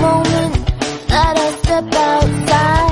Moment I step outside.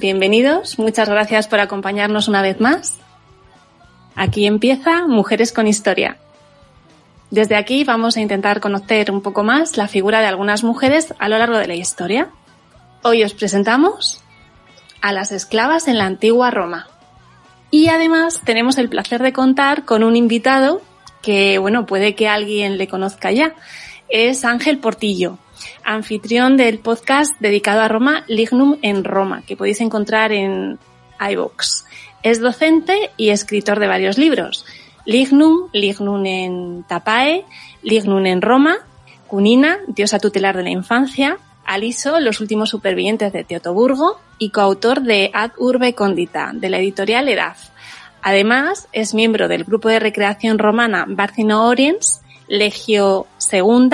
Bienvenidos, muchas gracias por acompañarnos una vez más. Aquí empieza Mujeres con Historia. Desde aquí vamos a intentar conocer un poco más la figura de algunas mujeres a lo largo de la historia. Hoy os presentamos a las esclavas en la antigua Roma. Y además tenemos el placer de contar con un invitado que, bueno, puede que alguien le conozca ya. Es Ángel Portillo, anfitrión del podcast dedicado a Roma, Lignum en Roma, que podéis encontrar en iVoox. Es docente y escritor de varios libros. Lignum, Lignum en Tapae, Lignum en Roma, Cunina, diosa tutelar de la infancia, Aliso, los últimos supervivientes de Teotoburgo y coautor de Ad Urbe Condita, de la editorial Edaf. Además, es miembro del grupo de recreación romana Barcino Oriens, Legio II,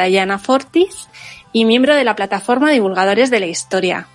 Traiana Fortis y miembro de la plataforma Divulgadores de la Historia.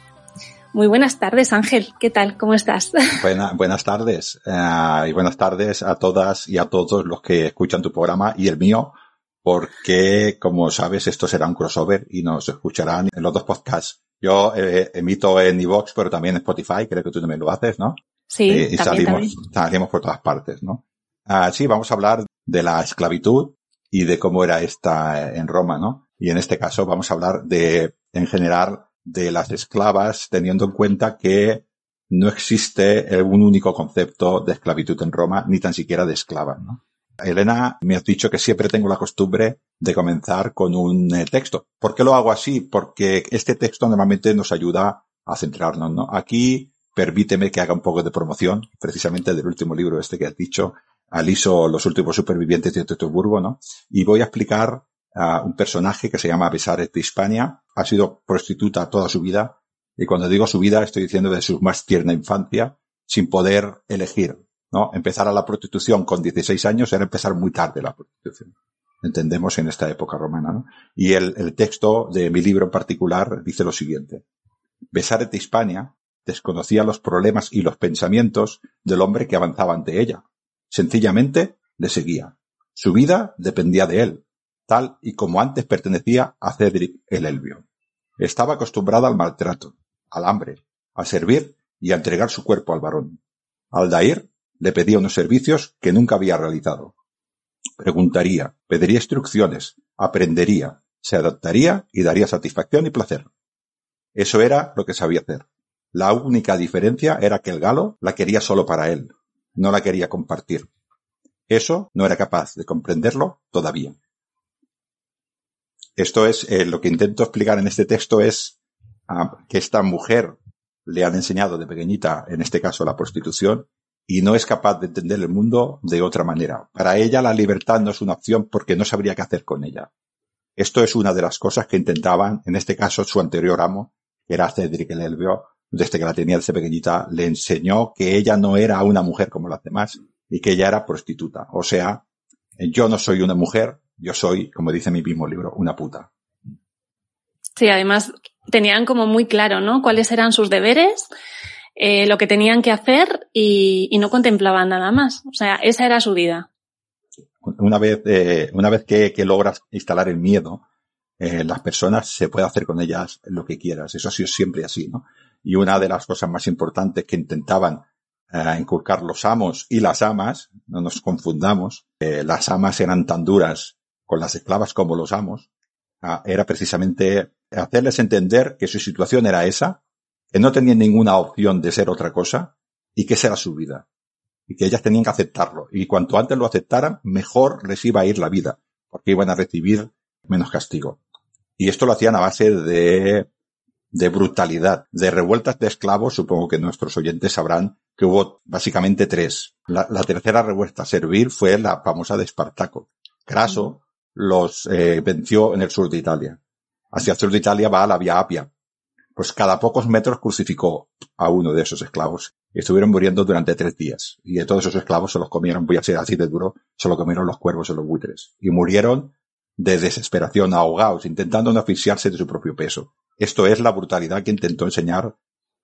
Muy buenas tardes, Ángel. ¿Qué tal? ¿Cómo estás? Buena- buenas tardes eh, y buenas tardes a todas y a todos los que escuchan tu programa y el mío, porque como sabes esto será un crossover y nos escucharán en los dos podcasts. Yo eh, emito en iVoox, pero también en Spotify, creo que tú también lo haces, ¿no? Sí, Eh, y también, salimos, también. salimos por todas partes, ¿no? Ah, sí, vamos a hablar de la esclavitud y de cómo era esta en Roma, ¿no? Y en este caso vamos a hablar de, en general, de las esclavas, teniendo en cuenta que no existe eh, un único concepto de esclavitud en Roma, ni tan siquiera de esclava, ¿no? Elena, me has dicho que siempre tengo la costumbre de comenzar con un eh, texto. ¿Por qué lo hago así? Porque este texto normalmente nos ayuda a centrarnos, ¿no? Aquí, permíteme que haga un poco de promoción, precisamente del último libro este que has dicho, Aliso, los últimos supervivientes de Teutoburgo, ¿no? Y voy a explicar a un personaje que se llama Besares de Hispania, ha sido prostituta toda su vida, y cuando digo su vida estoy diciendo de su más tierna infancia, sin poder elegir, ¿no? Empezar a la prostitución con 16 años era empezar muy tarde la prostitución. Entendemos en esta época romana, ¿no? Y el, el texto de mi libro en particular dice lo siguiente. Besares de Hispania desconocía los problemas y los pensamientos del hombre que avanzaba ante ella. Sencillamente le seguía. Su vida dependía de él, tal y como antes pertenecía a Cedric el Elvio. Estaba acostumbrada al maltrato, al hambre, a servir y a entregar su cuerpo al varón. Aldair le pedía unos servicios que nunca había realizado. Preguntaría, pediría instrucciones, aprendería, se adaptaría y daría satisfacción y placer. Eso era lo que sabía hacer. La única diferencia era que el galo la quería solo para él, no la quería compartir. Eso no era capaz de comprenderlo todavía. Esto es, eh, lo que intento explicar en este texto es ah, que esta mujer le han enseñado de pequeñita, en este caso la prostitución, y no es capaz de entender el mundo de otra manera. Para ella la libertad no es una opción porque no sabría qué hacer con ella. Esto es una de las cosas que intentaban, en este caso su anterior amo, que era Cedric el desde que la tenía desde pequeñita, le enseñó que ella no era una mujer como las demás y que ella era prostituta. O sea, yo no soy una mujer, yo soy, como dice mi mismo libro, una puta. Sí, además tenían como muy claro, ¿no? Cuáles eran sus deberes, eh, lo que tenían que hacer y, y, no contemplaban nada más. O sea, esa era su vida. Una vez, eh, una vez que, que, logras instalar el miedo, eh, las personas se puede hacer con ellas lo que quieras. Eso ha sido siempre así, ¿no? Y una de las cosas más importantes que intentaban eh, inculcar los amos y las amas, no nos confundamos, las amas eran tan duras con las esclavas como los amos, ah, era precisamente hacerles entender que su situación era esa, que no tenían ninguna opción de ser otra cosa y que esa era su vida. Y que ellas tenían que aceptarlo. Y cuanto antes lo aceptaran, mejor les iba a ir la vida, porque iban a recibir menos castigo. Y esto lo hacían a base de, de brutalidad, de revueltas de esclavos. Supongo que nuestros oyentes sabrán que hubo básicamente tres. La, la tercera revuelta a servir fue la famosa de Espartaco. Craso los eh, venció en el sur de Italia. Hacia el sur de Italia va a la Vía Apia. Pues cada pocos metros crucificó a uno de esos esclavos. Y estuvieron muriendo durante tres días. Y de todos esos esclavos se los comieron, voy a ser así de duro, se lo comieron los cuervos y los buitres. Y murieron de desesperación, ahogados, intentando no asfixiarse de su propio peso. Esto es la brutalidad que intentó enseñar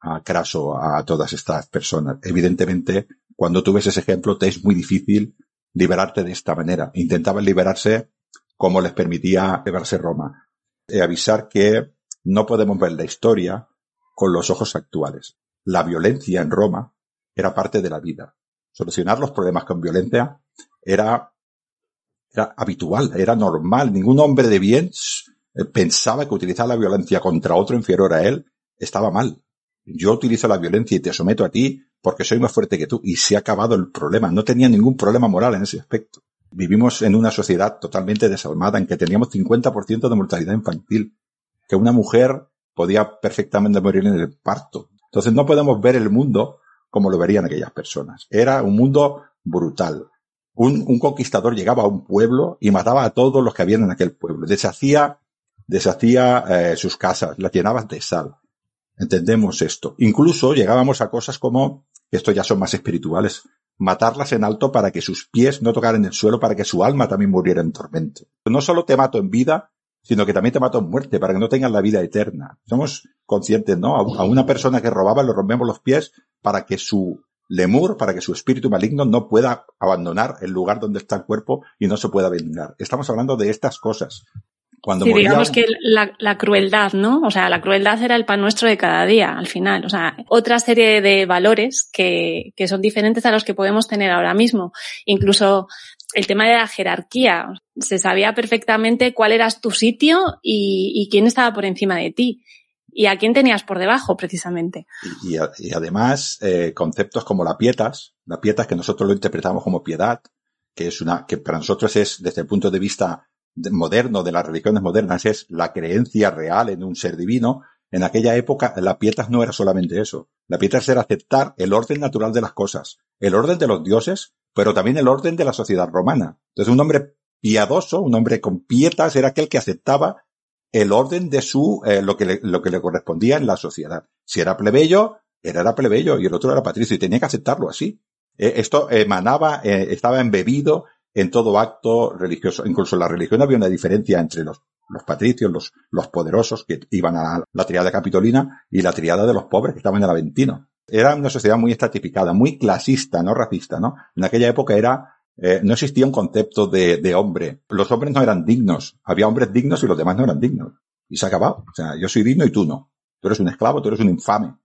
a Craso a todas estas personas. Evidentemente, cuando tú ves ese ejemplo, te es muy difícil liberarte de esta manera. Intentaban liberarse como les permitía llevarse Roma. Y avisar que no podemos ver la historia con los ojos actuales. La violencia en Roma era parte de la vida. Solucionar los problemas con violencia era, era habitual, era normal. Ningún hombre de bien pensaba que utilizar la violencia contra otro inferior a él estaba mal. Yo utilizo la violencia y te someto a ti porque soy más fuerte que tú y se ha acabado el problema. No tenía ningún problema moral en ese aspecto. Vivimos en una sociedad totalmente desalmada en que teníamos 50% de mortalidad infantil, que una mujer podía perfectamente morir en el parto. Entonces no podemos ver el mundo como lo verían aquellas personas. Era un mundo brutal. Un, un conquistador llegaba a un pueblo y mataba a todos los que habían en aquel pueblo. Deshacía, deshacía eh, sus casas, las llenaba de sal. Entendemos esto. Incluso llegábamos a cosas como, esto ya son más espirituales, matarlas en alto para que sus pies no tocaran el suelo, para que su alma también muriera en tormento. No solo te mato en vida, sino que también te mato en muerte, para que no tengan la vida eterna. Somos conscientes, ¿no? A una persona que robaba le rompemos los pies para que su lemur, para que su espíritu maligno no pueda abandonar el lugar donde está el cuerpo y no se pueda vengar. Estamos hablando de estas cosas. Cuando sí, moría digamos que la, la crueldad, ¿no? O sea, la crueldad era el pan nuestro de cada día, al final. O sea, otra serie de valores que, que son diferentes a los que podemos tener ahora mismo. Incluso el tema de la jerarquía. Se sabía perfectamente cuál era tu sitio y, y quién estaba por encima de ti. Y a quién tenías por debajo, precisamente. y, y además eh, conceptos como la pietas, la pietas que nosotros lo interpretamos como piedad, que es una, que para nosotros es desde el punto de vista moderno de las religiones modernas es la creencia real en un ser divino. En aquella época la pietas no era solamente eso. La pietas era aceptar el orden natural de las cosas, el orden de los dioses, pero también el orden de la sociedad romana. Entonces un hombre piadoso, un hombre con pietas era aquel que aceptaba el orden de su, eh, lo que le, lo que le correspondía en la sociedad. Si era plebeyo, era plebeyo y el otro era patricio y tenía que aceptarlo así. Eh, esto emanaba, eh, estaba embebido en todo acto religioso. Incluso en la religión había una diferencia entre los, patricios, los, los poderosos que iban a la triada capitolina y la triada de los pobres que estaban en el Aventino. Era una sociedad muy estratificada, muy clasista, no racista, ¿no? En aquella época era eh, no existía un concepto de, de hombre. Los hombres no eran dignos. Había hombres dignos y los demás no eran dignos. Y se ha acabado. O sea, yo soy digno y tú no. Tú eres un esclavo, tú eres un infame.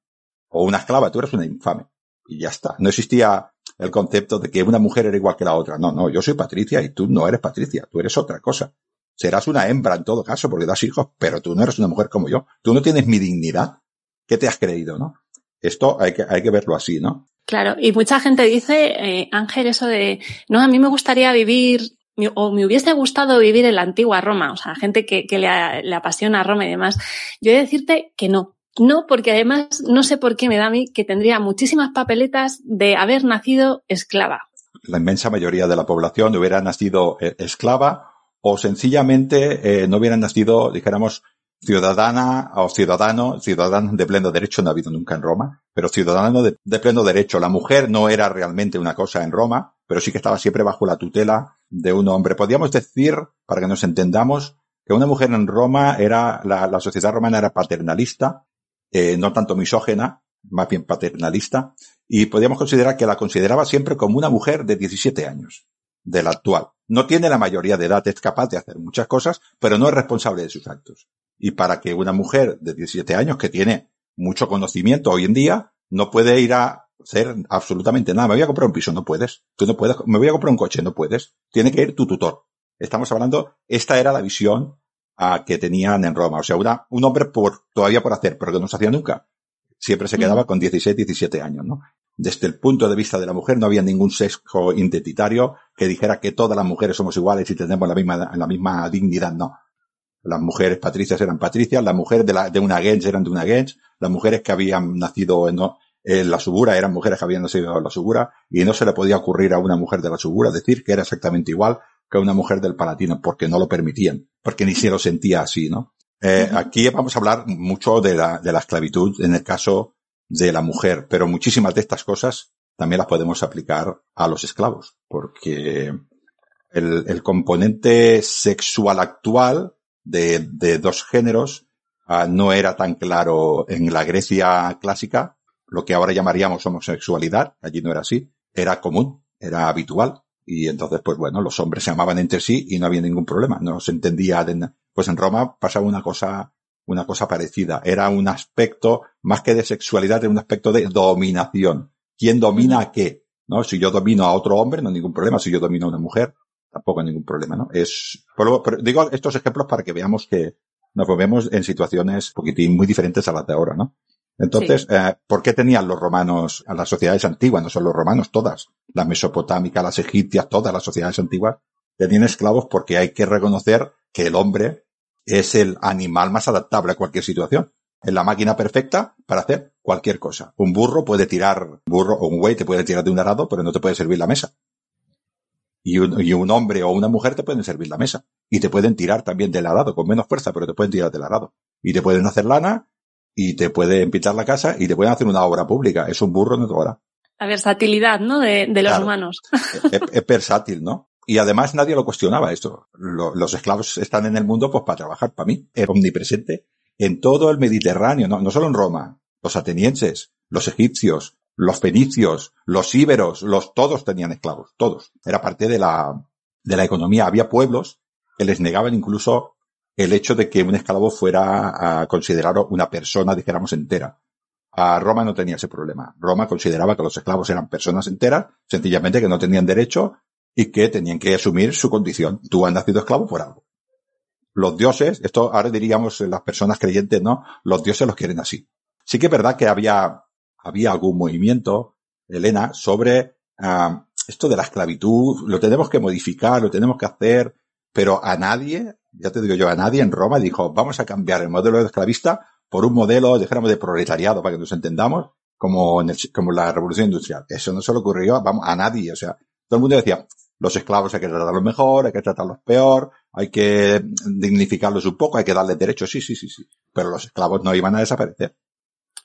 O una esclava, tú eres una infame. Y ya está. No existía el concepto de que una mujer era igual que la otra. No, no, yo soy Patricia y tú no eres Patricia. Tú eres otra cosa. Serás una hembra en todo caso porque das hijos, pero tú no eres una mujer como yo. Tú no tienes mi dignidad. ¿Qué te has creído, no? Esto hay que, hay que verlo así, ¿no? Claro, y mucha gente dice, eh, Ángel, eso de, no, a mí me gustaría vivir o me hubiese gustado vivir en la antigua Roma, o sea, gente que, le, le apasiona Roma y demás. Yo he de decirte que no. No, porque además no sé por qué me da a mí que tendría muchísimas papeletas de haber nacido esclava. La inmensa mayoría de la población hubiera nacido eh, esclava o sencillamente eh, no hubieran nacido, dijéramos, ciudadana o ciudadano, ciudadano de pleno derecho no ha habido nunca en Roma, pero ciudadano de, pleno derecho. La mujer no era realmente una cosa en Roma, pero sí que estaba siempre bajo la tutela de un hombre. Podríamos decir, para que nos entendamos, que una mujer en Roma era, la, la sociedad romana era paternalista, eh, no tanto misógena, más bien paternalista, y podríamos considerar que la consideraba siempre como una mujer de 17 años, de la actual. No tiene la mayoría de edad, es capaz de hacer muchas cosas, pero no es responsable de sus actos. Y para que una mujer de 17 años que tiene mucho conocimiento hoy en día, no puede ir a hacer absolutamente nada. Me voy a comprar un piso, no puedes. Tú no puedes. Me voy a comprar un coche, no puedes. Tiene que ir tu tutor. Estamos hablando, esta era la visión ah, que tenían en Roma. O sea, una, un hombre por, todavía por hacer, pero que no se hacía nunca. Siempre se quedaba con 16, 17 años, ¿no? Desde el punto de vista de la mujer no había ningún sesgo identitario que dijera que todas las mujeres somos iguales y tenemos la misma, la misma dignidad, no. Las mujeres patricias eran patricias, las mujeres de, la, de una gens eran de una gens, las mujeres que habían nacido en, en la subura eran mujeres que habían nacido en la subura y no se le podía ocurrir a una mujer de la subura decir que era exactamente igual que una mujer del Palatino porque no lo permitían, porque ni se lo sentía así, ¿no? Eh, Aquí vamos a hablar mucho de la, de la esclavitud en el caso de la mujer, pero muchísimas de estas cosas también las podemos aplicar a los esclavos, porque el, el componente sexual actual de, de dos géneros uh, no era tan claro en la Grecia clásica, lo que ahora llamaríamos homosexualidad, allí no era así, era común, era habitual. Y entonces, pues bueno, los hombres se amaban entre sí y no había ningún problema, no se entendía. De, pues en Roma pasaba una cosa, una cosa parecida. Era un aspecto, más que de sexualidad, era un aspecto de dominación. ¿Quién domina a qué? ¿No? Si yo domino a otro hombre, no hay ningún problema. Si yo domino a una mujer, tampoco hay ningún problema, ¿no? Es, pero, pero digo estos ejemplos para que veamos que nos movemos en situaciones un poquitín muy diferentes a las de ahora, ¿no? Entonces, sí. eh, ¿por qué tenían los romanos a las sociedades antiguas? No son los romanos, todas. Las mesopotámicas, las egipcias, todas las sociedades antiguas tenían esclavos porque hay que reconocer que el hombre es el animal más adaptable a cualquier situación. Es la máquina perfecta para hacer cualquier cosa. Un burro puede tirar, burro o un güey te puede tirar de un arado, pero no te puede servir la mesa. Y un, y un hombre o una mujer te pueden servir la mesa. Y te pueden tirar también del arado, con menos fuerza, pero te pueden tirar del arado. Y te pueden hacer lana, y te pueden pintar la casa y te pueden hacer una obra pública. Es un burro en otra hora. La versatilidad, ¿no? De, de los Claro. humanos. Es, es versátil, ¿no? Y además nadie lo cuestionaba esto. Lo- los esclavos están en el mundo pues para trabajar para mí. Era omnipresente en todo el Mediterráneo, no, no solo en Roma. Los atenienses, los egipcios, los fenicios, los íberos, los, todos tenían esclavos, todos. Era parte de la, de la economía. Había pueblos que les negaban incluso el hecho de que un esclavo fuera a una persona, dijéramos, entera. A Roma no tenía ese problema. Roma consideraba que los esclavos eran personas enteras, sencillamente que no tenían derecho y que tenían que asumir su condición. Tú has nacido esclavo por algo. Los dioses, esto ahora diríamos las personas creyentes, ¿no? Los dioses los quieren así. Sí que es verdad que había, había algún movimiento, Elena, sobre ah, esto de la esclavitud, lo tenemos que modificar, lo tenemos que hacer, pero a nadie, ya te digo yo, a nadie en Roma dijo, vamos a cambiar el modelo de esclavista por un modelo, dijéramos, de proletariado, para que nos entendamos, como en el- como la revolución industrial. Eso no se le ocurrió, vamos, a nadie, o sea, todo el mundo decía, los esclavos hay que tratarlos mejor, hay que tratarlos peor, hay que dignificarlos un poco, hay que darles derechos, sí, sí, sí, sí. Pero los esclavos no iban a desaparecer.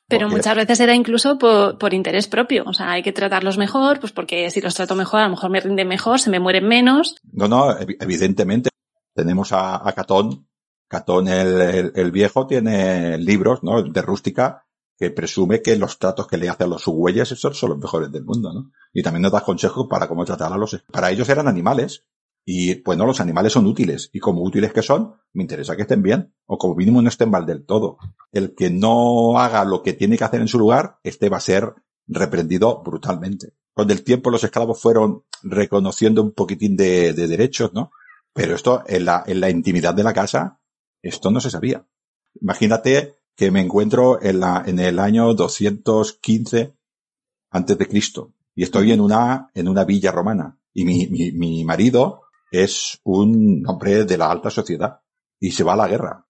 Pero muchas veces era incluso por, por interés propio. O sea, hay que tratarlos mejor, pues porque si los trato mejor, a lo mejor me rinden mejor, se me mueren menos. No, no, evi- evidentemente. Tenemos a, a Catón. Catón el, el- viejo tiene libros, ¿no? De rústica que presume que los tratos que le hace a los subhuellas esos son los mejores del mundo, ¿no? Y también nos da consejos para cómo tratar a los... Para ellos eran animales. Y, pues los animales son útiles. Y como útiles que son, me interesa que estén bien. O como mínimo no estén mal del todo. El que no haga lo que tiene que hacer en su lugar, este va a ser reprendido brutalmente. Con el tiempo los esclavos fueron reconociendo un poquitín de, de derechos, ¿no? Pero esto, en la, en la intimidad de la casa, esto no se sabía. Imagínate que me encuentro en la, en el año 215 antes de Cristo y estoy en una, en una villa romana y mi, mi, mi marido es un hombre de la alta sociedad y se va a la guerra.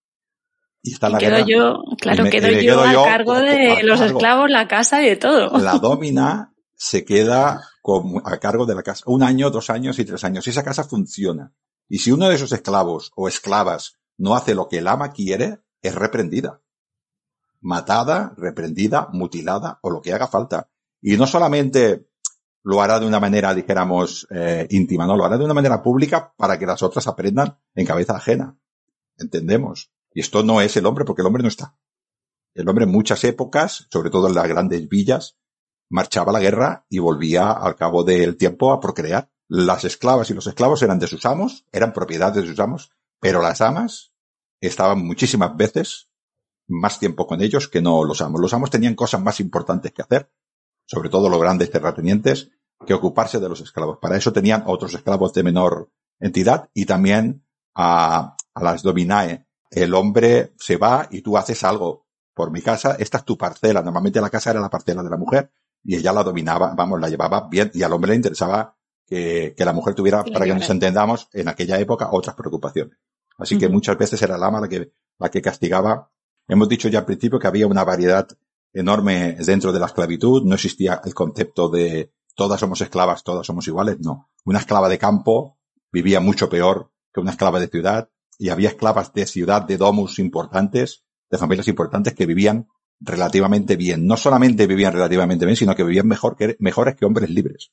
Y está en la quedo guerra. yo, claro, y me- quedo y yo a cargo de a los cargo. esclavos, la casa y de todo. La domina se queda como a cargo de la casa un año, dos años y tres años. Y esa casa funciona. Y si uno de esos esclavos o esclavas no hace lo que el ama quiere, es reprendida. Matada, reprendida, mutilada o lo que haga falta. Y no solamente lo hará de una manera, dijéramos, eh, íntima, no, lo hará de una manera pública para que las otras aprendan en cabeza ajena. Entendemos. Y esto no es el hombre porque el hombre no está. El hombre en muchas épocas, sobre todo en las grandes villas, marchaba a la guerra y volvía al cabo del tiempo a procrear. Las esclavas y los esclavos eran de sus amos, eran propiedad de sus amos, pero las amas estaban muchísimas veces más tiempo con ellos que no los amos. Los amos tenían cosas más importantes que hacer, sobre todo los grandes terratenientes, que ocuparse de los esclavos. Para eso tenían otros esclavos de menor entidad y también a, a las dominae. El hombre se va y tú haces algo por mi casa, esta es tu parcela. Normalmente la casa era la parcela de la mujer y ella la dominaba, vamos, la llevaba bien y al hombre le interesaba que, que la mujer tuviera, para que nos entendamos, en aquella época otras preocupaciones. Así que muchas veces era la ama la que, la que castigaba. Hemos dicho ya al principio que había una variedad enorme dentro de la esclavitud. No existía el concepto de todas somos esclavas, todas somos iguales. No. Una esclava de campo vivía mucho peor que una esclava de ciudad y había esclavas de ciudad, de domus importantes, de familias importantes que vivían relativamente bien. No solamente vivían relativamente bien, sino que vivían mejor que, mejores que hombres libres.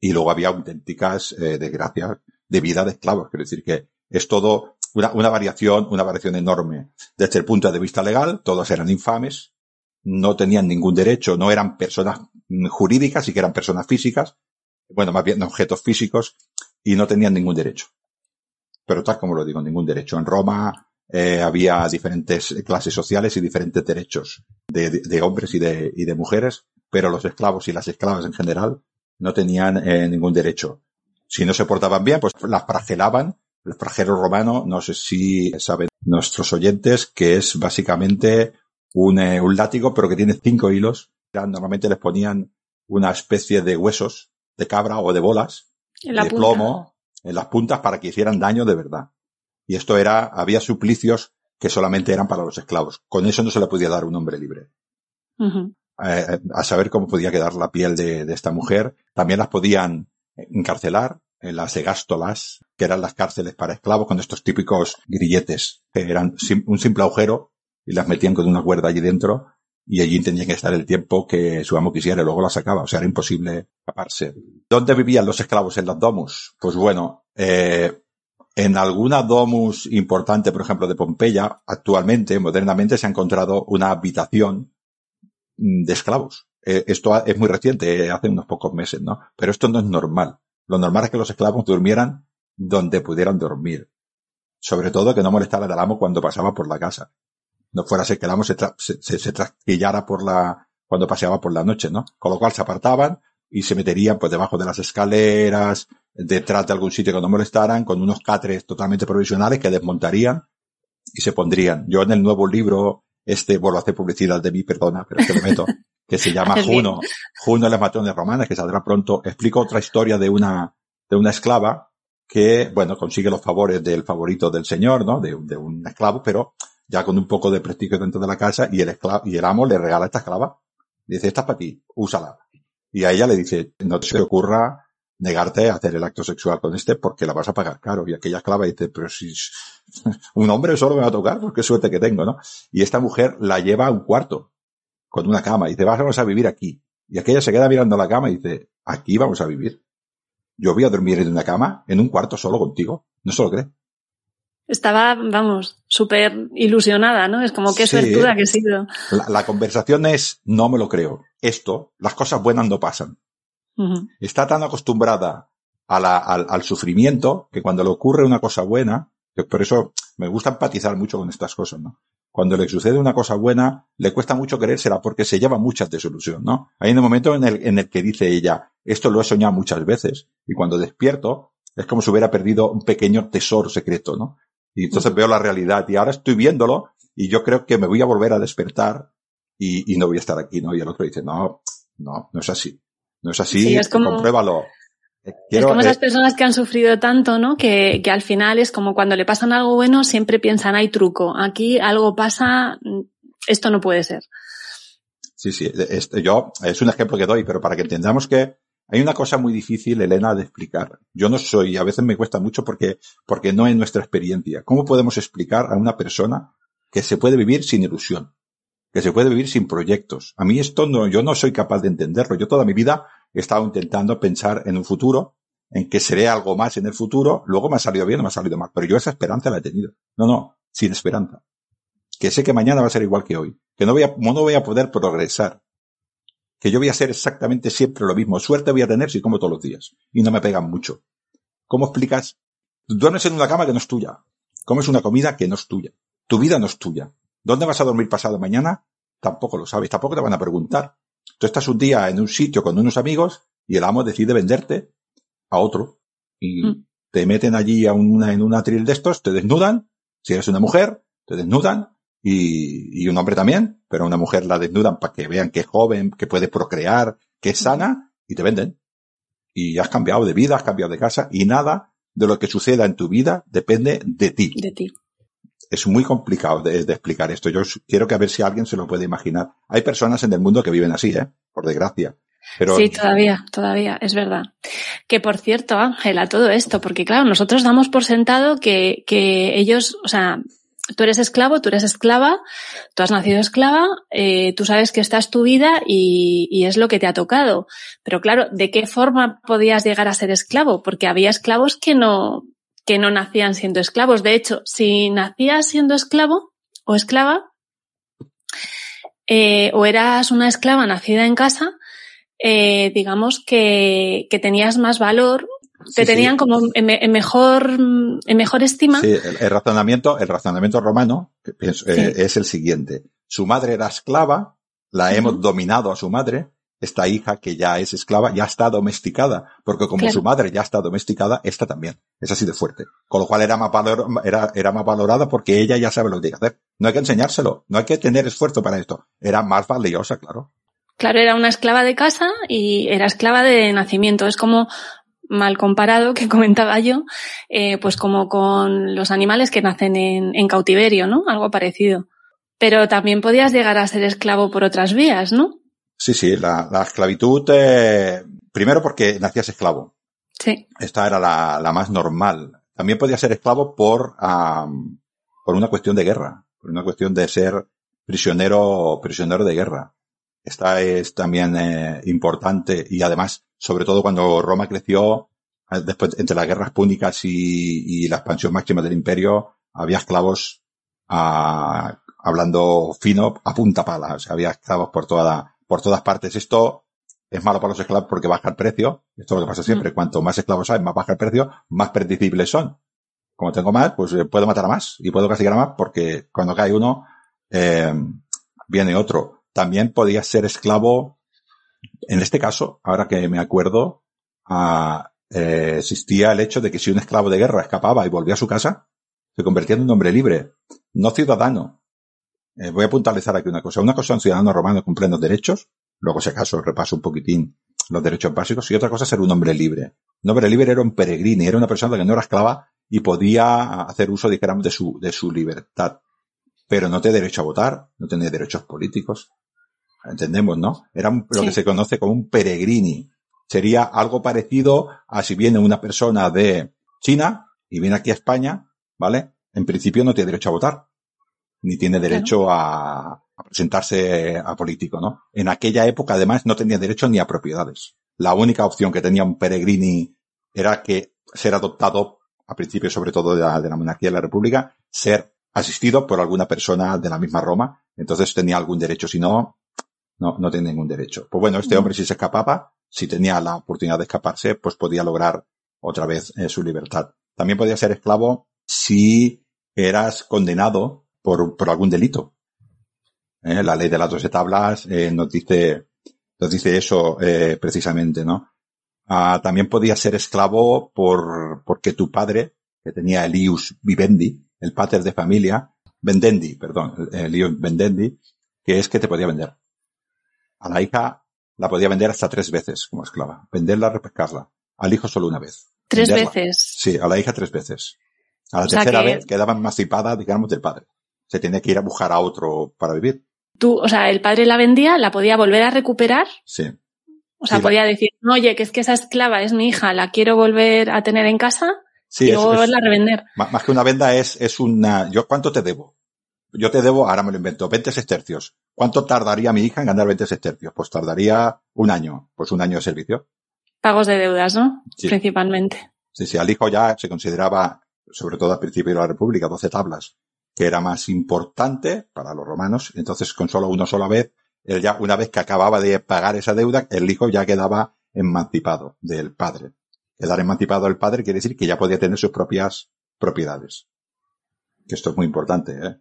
Y luego había auténticas eh, desgracias de vida de esclavos. Quiero decir que es todo una, una variación, una variación enorme. Desde el punto de vista legal, todos eran infames, no tenían ningún derecho, no eran personas jurídicas, sí que eran personas físicas, bueno, más bien objetos físicos, y no tenían ningún derecho. Pero tal como lo digo, ningún derecho. En Roma eh, había diferentes clases sociales y diferentes derechos de, de- de hombres y de, y de mujeres, pero los esclavos y las esclavas en general no tenían eh, ningún derecho. Si no se portaban bien, pues las fragelaban. El flagelo romano, no sé si saben nuestros oyentes, que es básicamente un, eh, un látigo, pero que tiene cinco hilos. Normalmente les ponían una especie de huesos de cabra o de bolas de punta. plomo en las puntas para que hicieran daño de verdad. Y esto era, había suplicios que solamente eran para los esclavos. Con eso no se le podía dar un hombre libre. Eh, a saber cómo podía quedar la piel de, de esta mujer. También las podían encarcelar en las egástolas, que eran las cárceles para esclavos, con estos típicos grilletes, que eran un simple agujero y las metían con una cuerda allí dentro y allí tenían que estar el tiempo que su amo quisiera y luego las sacaba. O sea, era imposible escaparse. ¿Dónde vivían los esclavos en las domus? Pues bueno, eh, en alguna domus importante, por ejemplo, de Pompeya, actualmente, modernamente, se ha encontrado una habitación de esclavos. Eh, esto es muy reciente, eh, hace unos pocos meses, ¿no? Pero esto no es normal. Lo normal es que los esclavos durmieran donde pudieran dormir. Sobre todo que no molestara al amo cuando pasaba por la casa. No fuera a ser que el amo se, tra- se, se trasquillara por la, cuando paseaba por la noche, ¿no? Con lo cual se apartaban y se meterían pues debajo de las escaleras, detrás de algún sitio que no molestaran, con unos catres totalmente provisionales que desmontarían y se pondrían. Yo en el nuevo libro, este, vuelvo a hacer publicidad de mí, perdona, pero es que lo meto, que se llama. Juno, Juno y las matones romanas, que saldrá pronto, explico otra historia de una, de una esclava que, bueno, consigue los favores del favorito del señor, ¿no? De, de un esclavo, pero ya con un poco de prestigio dentro de la casa y el esclavo, y el amo le regala esta esclava. Dice, esta es para ti, úsala. Y a ella le dice, no te ocurra negarte a hacer el acto sexual con este porque la vas a pagar caro. Y aquella esclava dice, pero si un hombre solo me va a tocar, pues qué suerte que tengo, ¿no? Y esta mujer la lleva a un cuarto con una cama y dice, vamos a vivir aquí. Y aquella se queda mirando la cama y dice, aquí vamos a vivir. Yo voy a dormir en una cama, en un cuarto solo contigo. No se lo cree. Estaba, vamos, súper ilusionada, ¿no? Es como que Sí. suertuda que he sido. La, la conversación es, no me lo creo. Esto, las cosas buenas no pasan. Está tan acostumbrada a la- al, sufrimiento que cuando le ocurre una cosa buena, que por eso me gusta empatizar mucho con estas cosas, ¿no? Cuando le sucede una cosa buena, le cuesta mucho creérsela porque se lleva muchas desilusión, ¿no? Hay un momento en el, en el que dice ella, esto lo he soñado muchas veces, y cuando despierto, es como si hubiera perdido un pequeño tesoro secreto, ¿no? Y entonces veo la realidad, y ahora estoy viéndolo, y yo creo que me voy a volver a despertar, y, y no voy a estar aquí, ¿no? Y el otro dice, no, no, no es así. No es así, Sí, es como- compruébalo. es como eh, esas personas que han sufrido tanto, ¿no? Que, que al final es como cuando le pasan algo bueno, siempre piensan, hay truco. Aquí algo pasa, mm, esto no puede ser. Sí, sí, este, yo, es un ejemplo que doy, pero para que entendamos que hay una cosa muy difícil, Elena, de explicar. Yo no soy, a veces me cuesta mucho porque, porque no es nuestra experiencia. ¿Cómo podemos explicar a una persona que se puede vivir sin ilusión? Que se puede vivir sin proyectos. A mí esto no, yo no soy capaz de entenderlo. Yo toda mi vida he estado intentando pensar en un futuro, en que seré algo más en el futuro, luego me ha salido bien me ha salido mal, pero yo esa esperanza la he tenido. No, no, sin esperanza. Que sé que mañana va a ser igual que hoy, que no voy a, no voy a poder progresar, que yo voy a hacer exactamente siempre lo mismo. Suerte voy a tener si como todos los días y no me pegan mucho. ¿Cómo explicas? Duermes en una cama que no es tuya. Comes una comida que no es tuya. Tu vida no es tuya. ¿Dónde vas a dormir pasado mañana? Tampoco lo sabes. Tampoco te van a preguntar. Tú estás un día en un sitio con unos amigos y el amo decide venderte a otro y Mm. te meten allí a una, en un atril de estos, te desnudan. Si eres una mujer, te desnudan y, y un hombre también, pero a una mujer la desnudan para que vean que es joven, que puede procrear, que es sana y te venden. Y has cambiado de vida, has cambiado de casa y nada de lo que suceda en tu vida depende de ti. De ti. Es muy complicado de, explicar esto. Yo quiero que a ver si alguien se lo puede imaginar. Hay personas en el mundo que viven así, ¿eh? Por desgracia. Pero Sí, todavía, todavía, es verdad. Que por cierto, Ángela, todo esto, porque claro, nosotros damos por sentado que, que ellos, o sea, tú eres esclavo, tú eres esclava, tú has nacido esclava, eh, tú sabes que esta es tu vida y, y es lo que te ha tocado. Pero claro, ¿de qué forma podías llegar a ser esclavo? Porque había esclavos que no, que no nacían siendo esclavos. De hecho, si nacías siendo esclavo o esclava, eh, o eras una esclava nacida en casa, eh, digamos que, que tenías más valor, te Sí, sí. tenían como en, me- en mejor, en mejor estima. Sí, el, el razonamiento, el razonamiento romano pienso, eh, es el siguiente. Su madre era esclava, la hemos dominado a su madre, esta hija que ya es esclava ya está domesticada, porque como Claro. su madre ya está domesticada, esta también. Es así de fuerte. Con lo cual era más, valor, era, era más valorada porque ella ya sabe lo que tiene que hacer. No hay que enseñárselo, no hay que tener esfuerzo para esto. Era más valiosa, claro. Claro, era una esclava de casa y era esclava de nacimiento. Es como mal comparado que comentaba yo, eh, pues como con los animales que nacen en, en cautiverio, ¿no? Algo parecido. Pero también podías llegar a ser esclavo por otras vías, ¿no? Sí, sí, la, la esclavitud, eh, primero porque nacías esclavo. Sí. Esta era la, la más normal. También podía ser esclavo por, am, por una cuestión de guerra, por una cuestión de ser prisionero, prisionero de guerra. Esta es también eh, importante y además, sobre todo cuando Roma creció, eh, después entre las guerras púnicas y, y la expansión máxima del imperio, había esclavos ah, hablando fino a punta pala. O sea, había esclavos por toda, por todas partes. Esto es malo para los esclavos porque baja el precio. Esto es lo que pasa siempre. Cuanto más esclavos hay, más baja el precio, más predecibles son. Como tengo más, pues eh, puedo matar a más y puedo castigar a más porque cuando cae uno, eh, viene otro. También podía ser esclavo, en este caso, ahora que me acuerdo, ah, eh, existía el hecho de que si un esclavo de guerra escapaba y volvía a su casa, se convertía en un hombre libre, no ciudadano. Eh, voy a puntualizar aquí una cosa. Una cosa un ciudadano romano con plenos derechos, luego si acaso repaso un poquitín los derechos básicos, y otra cosa es ser un hombre libre. Un hombre libre era un peregrino, era una persona que no era esclava y podía hacer uso, dijéramos, de su, de su libertad. Pero no tenía derecho a votar, no tenía derechos políticos. Entendemos, ¿no? Era un- lo Sí. que se conoce como un peregrini. Sería algo parecido a si viene una persona de China y viene aquí a España, ¿vale? En principio no tiene derecho a votar, ni tiene derecho a, a presentarse a político, ¿no? En aquella época, además, no tenía derecho ni a propiedades. La única opción que tenía un peregrini era que ser adoptado, a principio sobre todo de la, de la monarquía de la república, ser asistido por alguna persona de la misma Roma, entonces tenía algún derecho, si no, no, no tenía ningún derecho. Pues bueno, este hombre si se escapaba, si tenía la oportunidad de escaparse, pues podía lograr otra vez eh, su libertad. También podía ser esclavo si eras condenado por, por algún delito. Eh, La ley de las doce tablas eh, nos dice, nos dice eso eh, precisamente, ¿no? Ah, también podía ser esclavo por, porque tu padre, que tenía Elius vivendi, el pater de familia, vendendi, perdón, Elius vendendi, que es que te podía vender. A la hija la podía vender hasta tres veces como esclava. Venderla, repescarla. al hijo solo una vez. Tres Venderla. veces. Sí, a la hija tres veces. A la O tercera que- vez quedaba emancipada, digamos, del padre. Se tenía que ir a buscar a otro para vivir. Tú, o sea, el padre la vendía, la podía volver a recuperar. Sí. O sea, Sí, la- podía decir, "No, oye, que es que esa esclava es mi hija, la quiero volver a tener en casa Sí, y luego volverla a revender. Má- Más que una venda es, es una, yo, ¿cuánto te debo? Yo te debo, ahora me lo invento, 20 sestercios. ¿Cuánto tardaría mi hija en ganar 20 sestercios? Pues tardaría un año, pues un año de servicio. Pagos de deudas, ¿no? Sí. Principalmente. Sí, sí, al hijo ya se consideraba, sobre todo al principio de la República, 12 tablas, que era más importante para los romanos. Entonces, con solo una sola vez, él ya, una vez que acababa de pagar esa deuda, el hijo ya quedaba emancipado del padre. Quedar emancipado del padre quiere decir que ya podía tener sus propias propiedades. Que esto es muy importante, ¿eh?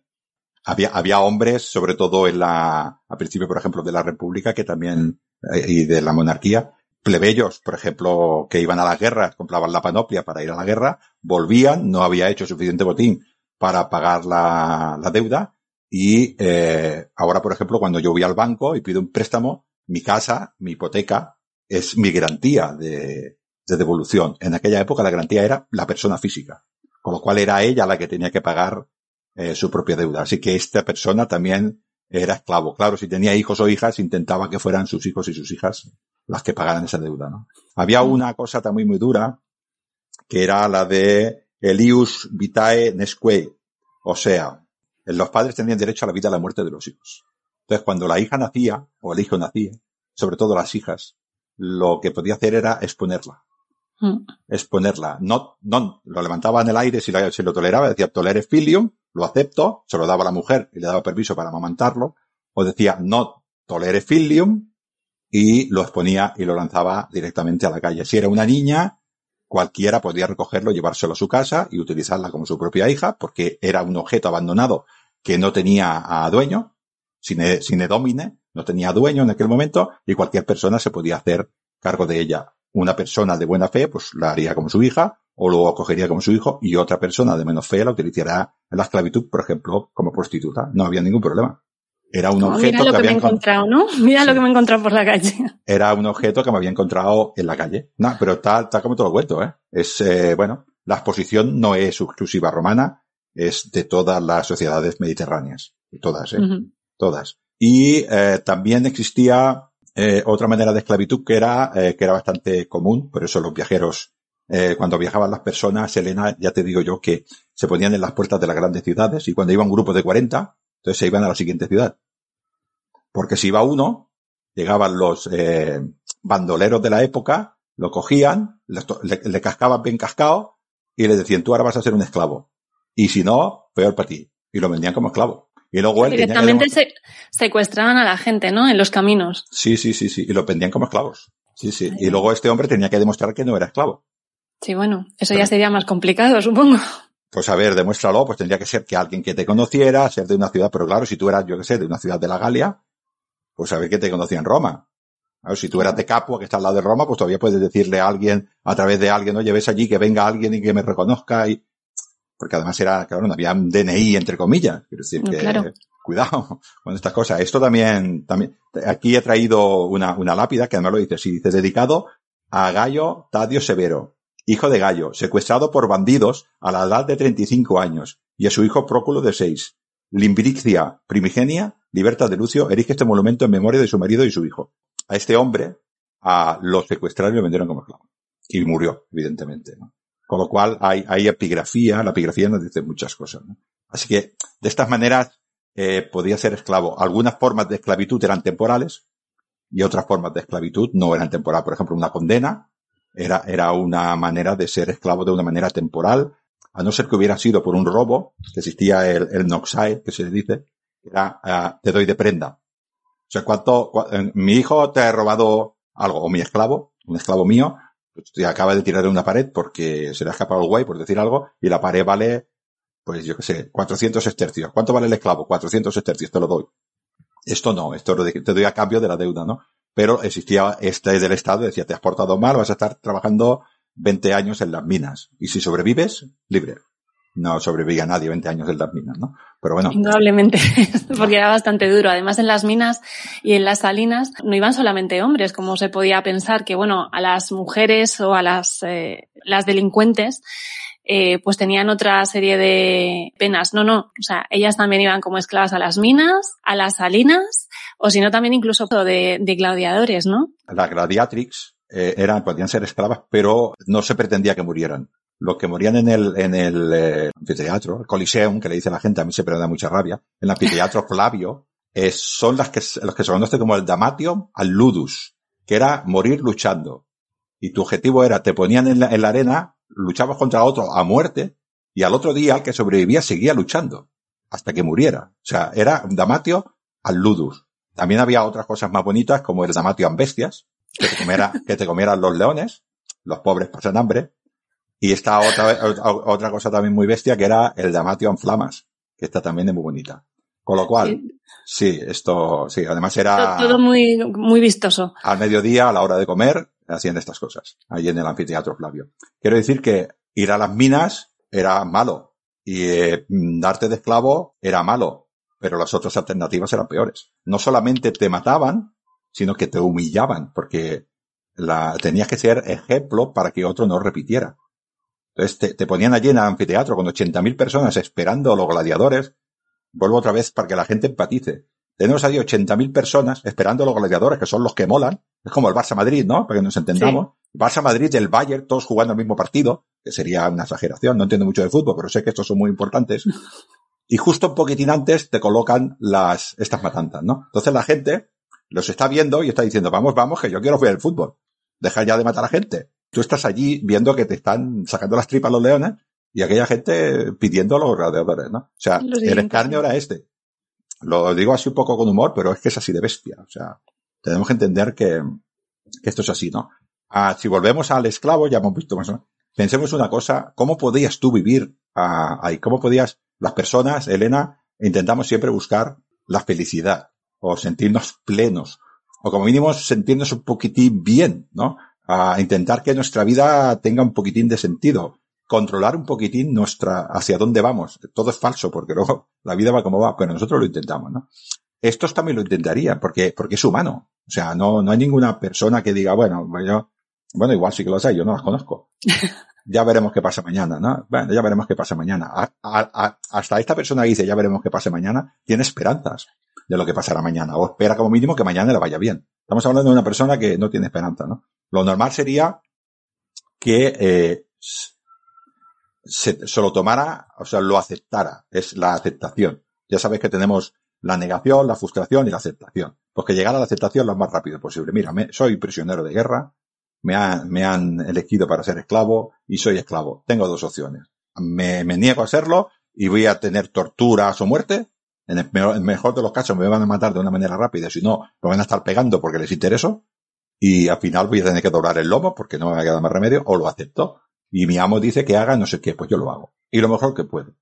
Había, había hombres, sobre todo en la, al principio, por ejemplo, de la República, que también, eh, y de la monarquía, plebeyos, por ejemplo, que iban a las guerras, compraban la panoplia para ir a la guerra, volvían, no había hecho suficiente botín para pagar la, la deuda, y eh, ahora, por ejemplo, cuando yo voy al banco y pido un préstamo, mi casa, mi hipoteca, es mi garantía de, de devolución. En aquella época la garantía era la persona física, con lo cual era ella la que tenía que pagar eh, su propia deuda. Así que esta persona también era esclavo. Claro, si tenía hijos o hijas, intentaba que fueran sus hijos y sus hijas las que pagaran esa deuda, ¿no? Había una cosa también muy dura, que era la de Elius vitae nesque. O sea, los padres tenían derecho a la vida y a la muerte de los hijos. Entonces, cuando la hija nacía, o el hijo nacía, sobre todo las hijas, lo que podía hacer era exponerla. Mm. Exponerla. No, no, lo levantaba en el aire si, la- si lo toleraba, decía tolere filium, lo acepto, se lo daba a la mujer y le daba permiso para amamantarlo, o decía no tolere filium y lo exponía y lo lanzaba directamente a la calle. Si era una niña, cualquiera podía recogerlo, llevárselo a su casa y utilizarla como su propia hija, porque era un objeto abandonado que no tenía a dueño, sin, e- sin domine, no tenía dueño en aquel momento, y cualquier persona se podía hacer cargo de ella. Una persona de buena fe, pues la haría como su hija, o lo acogería como su hijo, y otra persona de menos fe la utilizaría en la esclavitud, por ejemplo, como prostituta. No había ningún problema. Era un Oh, objeto mira lo que que me he encontrado, ¿no? Mira Sí. lo que me he encontrado por la calle. era un objeto que me había encontrado en la calle. No, pero está, está como te lo cuento, ¿eh? Es, eh, bueno, la exposición no es exclusiva romana, es de todas las sociedades mediterráneas. Todas, ¿eh? Todas. Y eh, también existía eh, otra manera de esclavitud que era, eh, que era bastante común, por eso los viajeros, eh, cuando viajaban las personas, Elena, ya te digo yo que se ponían en las puertas de las grandes ciudades y cuando iba un grupo de 40, entonces se iban a la siguiente ciudad. Porque si iba uno, llegaban los eh, bandoleros de la época, lo cogían, le, cascaban bien cascado y le decían, tú ahora vas a ser un esclavo. Y si no, peor para ti. Y lo vendían como esclavo. Y luego él tenía que Directamente se, secuestraban a la gente, ¿no? En los caminos. Sí, sí, sí, sí. Y lo vendían como esclavos. Sí, sí. Y luego este hombre tenía que demostrar que no era esclavo. Sí, bueno, eso ya sería más complicado, supongo. Pues a ver, demuéstralo, pues tendría que ser que alguien que te conociera, ser de una ciudad, pero claro, si tú eras, yo que sé, de una ciudad de la Galia, pues a ver que te conocía en Roma. A ver, si tú eras de Capua, que está al lado de Roma, pues todavía puedes decirle a alguien, a través de alguien, oye, ves allí que venga alguien y que me reconozca y, porque además era, claro, no había un DNI entre comillas. Quiero decir No, que, claro. cuidado con estas cosas. Esto también, también, aquí he traído una, una lápida que además lo dice, sí, dice dedicado a Gallo Tadio Severo, hijo de Gallo, secuestrado por bandidos a la edad de 35 años, y a su hijo Próculo de 6. Limbrixia primigenia, libertad de Lucio, erige este monumento en memoria de su marido y su hijo. A este hombre, a lo secuestraron y lo vendieron como esclavo. Y murió, evidentemente. Con lo cual hay, epigrafía, la epigrafía nos dice muchas cosas. Así que, de estas maneras, eh, podía ser esclavo. Algunas formas de esclavitud eran temporales y otras formas de esclavitud no eran temporales. Por ejemplo, una condena era, era una manera de ser esclavo de una manera temporal, a no ser que hubiera sido por un robo, que existía el, el noxae, que se le dice, era, ah, te doy de prenda. O sea, cuánto, eh, mi hijo te ha robado algo, o mi esclavo, un esclavo mío, pues, te acaba de tirar de una pared porque se le ha escapado el guay, por decir algo, y la pared vale, pues yo qué sé, 400 estercios. ¿Cuánto vale el esclavo? 400 estercios, te lo doy. Esto no, esto te doy a cambio de la deuda, ¿no? Pero existía este del Estado, decía, te has portado mal, vas a estar trabajando 20 años en las minas. Y si sobrevives, libre. no sobrevivía nadie 20 años en las minas, ¿no? Pero bueno. Indudablemente, porque era bastante duro. Además, en las minas y en las salinas no iban solamente hombres, como se podía pensar que, bueno, a las mujeres o a las, eh, las delincuentes eh, pues tenían otra serie de penas. No, no, o sea, ellas también iban como esclavas a las minas, a las salinas, o si no también incluso de, de gladiadores, ¿no? Las gladiatrix eh, eran, podían ser esclavas, pero no se pretendía que murieran. Los que morían en el, en el eh, anfiteatro, el Coliseum, que le dice la gente, a mí siempre me da mucha rabia, en el anfiteatro Flavio, eh, son las que, los que se conoce como el Damatium al Ludus, que era morir luchando. Y tu objetivo era, te ponían en la, en la arena, luchabas contra otro a muerte, y al otro día el que sobrevivía seguía luchando, hasta que muriera. O sea, era Damatio al Ludus. También había otras cosas más bonitas, como el Damatio en bestias, que te, comiera, que te comieran los leones, los pobres pasan hambre, y esta otra, otra cosa también muy bestia que era el Damatio en flamas, que esta también es muy bonita. Con lo cual, sí, sí esto, sí, además era... Todo muy, muy vistoso. Al mediodía, a la hora de comer, hacían estas cosas, allí en el anfiteatro Flavio. Quiero decir que ir a las minas era malo y eh, darte de esclavo era malo, pero las otras alternativas eran peores. No solamente te mataban, sino que te humillaban, porque la, tenías que ser ejemplo para que otro no repitiera. Entonces te, te ponían allí en el anfiteatro con 80.000 personas esperando a los gladiadores. Vuelvo otra vez para que la gente empatice. Tenemos allí 80.000 personas esperando a los gladiadores, que son los que molan. Es como el Barça Madrid, ¿no? Para que nos entendamos. Sí. Barça Madrid y el Bayern, todos jugando el mismo partido, que sería una exageración. No entiendo mucho de fútbol, pero sé que estos son muy importantes. Y justo un poquitín antes te colocan las, estas matanzas, ¿no? Entonces la gente los está viendo y está diciendo, vamos, vamos, que yo quiero ver el fútbol. Deja ya de matar a gente tú estás allí viendo que te están sacando las tripas los leones y aquella gente pidiendo a los gladiadores, ¿no? O sea, el escarnio era este. Lo digo así un poco con humor, pero es que es así de bestia. O sea, tenemos que entender que, que esto es así, ¿no? Ah, si volvemos al esclavo, ya hemos visto más o menos. Pensemos una cosa, ¿cómo podías tú vivir ah, ahí? ¿Cómo podías, las personas, Elena, intentamos siempre buscar la felicidad o sentirnos plenos o como mínimo sentirnos un poquitín bien, ¿no? a intentar que nuestra vida tenga un poquitín de sentido, controlar un poquitín nuestra, hacia dónde vamos. Todo es falso porque luego la vida va como va, pero nosotros lo intentamos, ¿no? Estos también lo intentarían porque, porque es humano. O sea, no, no hay ninguna persona que diga, bueno, yo, bueno, igual sí que lo sé, yo no las conozco. Ya veremos qué pasa mañana, ¿no? Bueno, ya veremos qué pasa mañana. Hasta esta persona que dice, ya veremos qué pasa mañana, tiene esperanzas de lo que pasará mañana, o espera como mínimo que mañana le vaya bien. Estamos hablando de una persona que no tiene esperanza, ¿no? Lo normal sería que eh, se, lo tomara, o sea, lo aceptara. Es la aceptación. Ya sabes que tenemos la negación, la frustración y la aceptación. Pues que llegar a la aceptación lo más rápido posible. Mira, me, soy prisionero de guerra, me, ha, me han elegido para ser esclavo y soy esclavo. Tengo dos opciones. Me, me niego a hacerlo y voy a tener torturas o muerte. En el, en el mejor de los casos me van a matar de una manera rápida, si no, me van a estar pegando porque les intereso y al final voy a tener que doblar el lomo porque no me ha quedado más remedio, o lo acepto. Y mi amo dice que haga no sé qué, pues yo lo hago. Y lo mejor que puedo.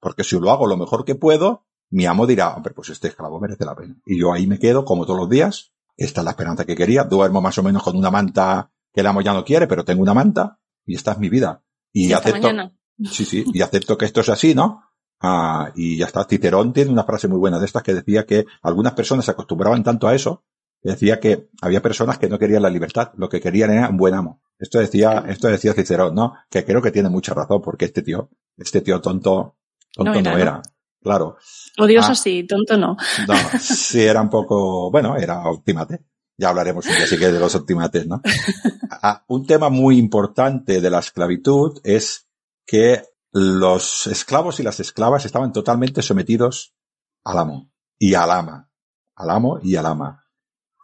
Porque si lo hago lo mejor que puedo, mi amo dirá, hombre, pues este esclavo merece la pena. Y yo ahí me quedo como todos los días. Esta es la esperanza que quería. Duermo más o menos con una manta que el amo ya no quiere, pero tengo una manta y esta es mi vida. Y, y acepto. Mañana. Sí, sí, y acepto que esto es así, ¿no? Ah, y ya está. Cicerón tiene una frase muy buena de estas que decía que algunas personas se acostumbraban tanto a eso decía que había personas que no querían la libertad, lo que querían era un buen amo. Esto decía, esto decía Cicerón, ¿no? Que creo que tiene mucha razón porque este tío, este tío tonto, tonto no era. No era. Claro. Odioso ah, sí, tonto no. No, sí era un poco, bueno, era optimate. Ya hablaremos un día de los optimates, ¿no? Ah, un tema muy importante de la esclavitud es que los esclavos y las esclavas estaban totalmente sometidos al amo y al ama. Al amo y al ama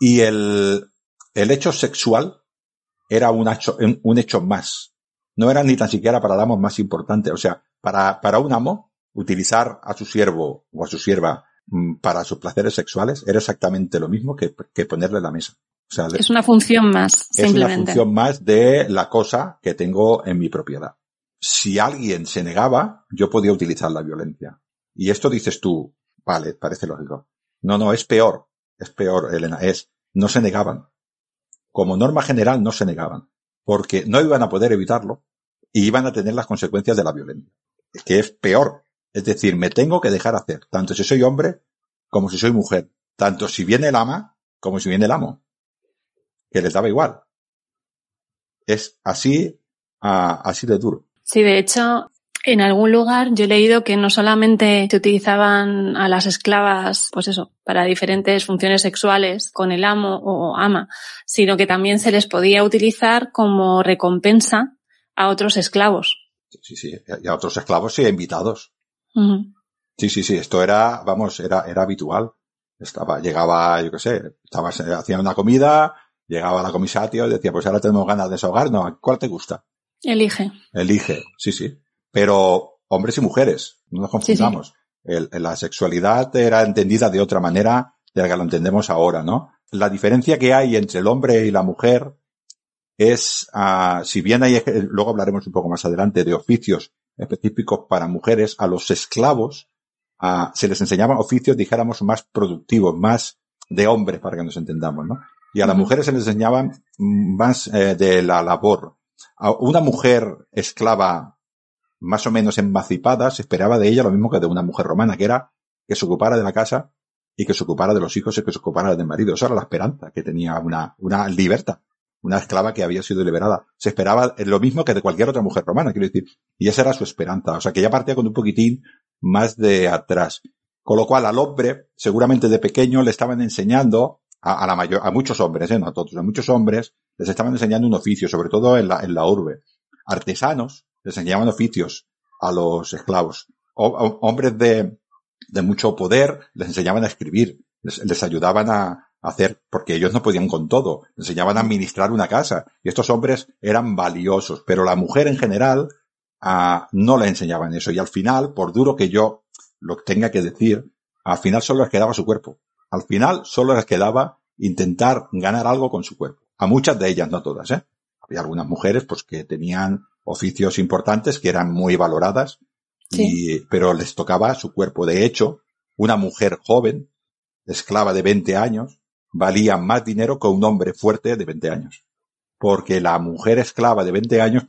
y el, el hecho sexual era un hecho, un hecho más. No era ni tan siquiera para el amo más importante. O sea, para, para un amo, utilizar a su siervo o a su sierva para sus placeres sexuales era exactamente lo mismo que, que ponerle la mesa. O sea, es una función más, es simplemente. una función más de la cosa que tengo en mi propiedad. Si alguien se negaba, yo podía utilizar la violencia. Y esto dices tú, vale, parece lógico. No, no, es peor es peor, Elena, es, no se negaban. Como norma general no se negaban, porque no iban a poder evitarlo y iban a tener las consecuencias de la violencia. que es peor. Es decir, me tengo que dejar hacer, tanto si soy hombre como si soy mujer, tanto si viene el ama como si viene el amo, que les daba igual. Es así, así de duro. Sí, de hecho, en algún lugar yo he leído que no solamente se utilizaban a las esclavas, pues eso, para diferentes funciones sexuales con el amo o ama, sino que también se les podía utilizar como recompensa a otros esclavos. Sí, sí, y a otros esclavos sí, invitados. Sí, sí, sí, esto era, vamos, era, era habitual. Estaba, llegaba, yo qué sé, estaba, hacían una comida, llegaba la comisario y decía, pues ahora tenemos ganas de desahogar, no, ¿cuál te gusta? Elige. Elige, sí, sí. Pero hombres y mujeres, no nos Sí, sí. confundamos. El- la sexualidad era entendida de otra manera de la que lo entendemos ahora, ¿no? La diferencia que hay entre el hombre y la mujer es, ah, si bien hay, luego hablaremos un poco más adelante de oficios específicos para mujeres, a los esclavos ah, se les enseñaban oficios, dijéramos, más productivos, más de hombres, para que nos entendamos, ¿no? Y a las mujeres se les enseñaban mm, más eh, de la labor. A una mujer esclava más o menos emancipada, se esperaba de ella lo mismo que de una mujer romana, que era que se ocupara de la casa y que se ocupara de los hijos y que se ocupara del marido. Esa era la esperanza que tenía una, una libertad, una esclava que había sido liberada. Se esperaba lo mismo que de cualquier otra mujer romana, quiero decir. Y esa era su esperanza. O sea, que ella partía con un poquitín más de atrás. Con lo cual, al hombre, seguramente de pequeño, le estaban enseñando a, la mayor, a muchos hombres, ¿eh? no a todos, a muchos hombres, les estaban enseñando un oficio, sobre todo en la, en la urbe. Artesanos les enseñaban oficios a los esclavos. Hombres de, de mucho poder les enseñaban a escribir, les, ayudaban a hacer, porque ellos no podían con todo, enseñaban a administrar una casa. Y estos hombres eran valiosos, pero la mujer en general ah, no le enseñaban eso. Y al final, por duro que yo lo tenga que decir, al final solo les quedaba su cuerpo. Al final solo les quedaba intentar ganar algo con su cuerpo. A muchas de ellas, no todas, ¿eh? Había algunas mujeres, pues, que tenían oficios importantes que eran muy valoradas, y, pero les tocaba su cuerpo. De hecho, una mujer joven, esclava de 20 años, valía más dinero que un hombre fuerte de 20 años. Porque la mujer esclava de 20 años,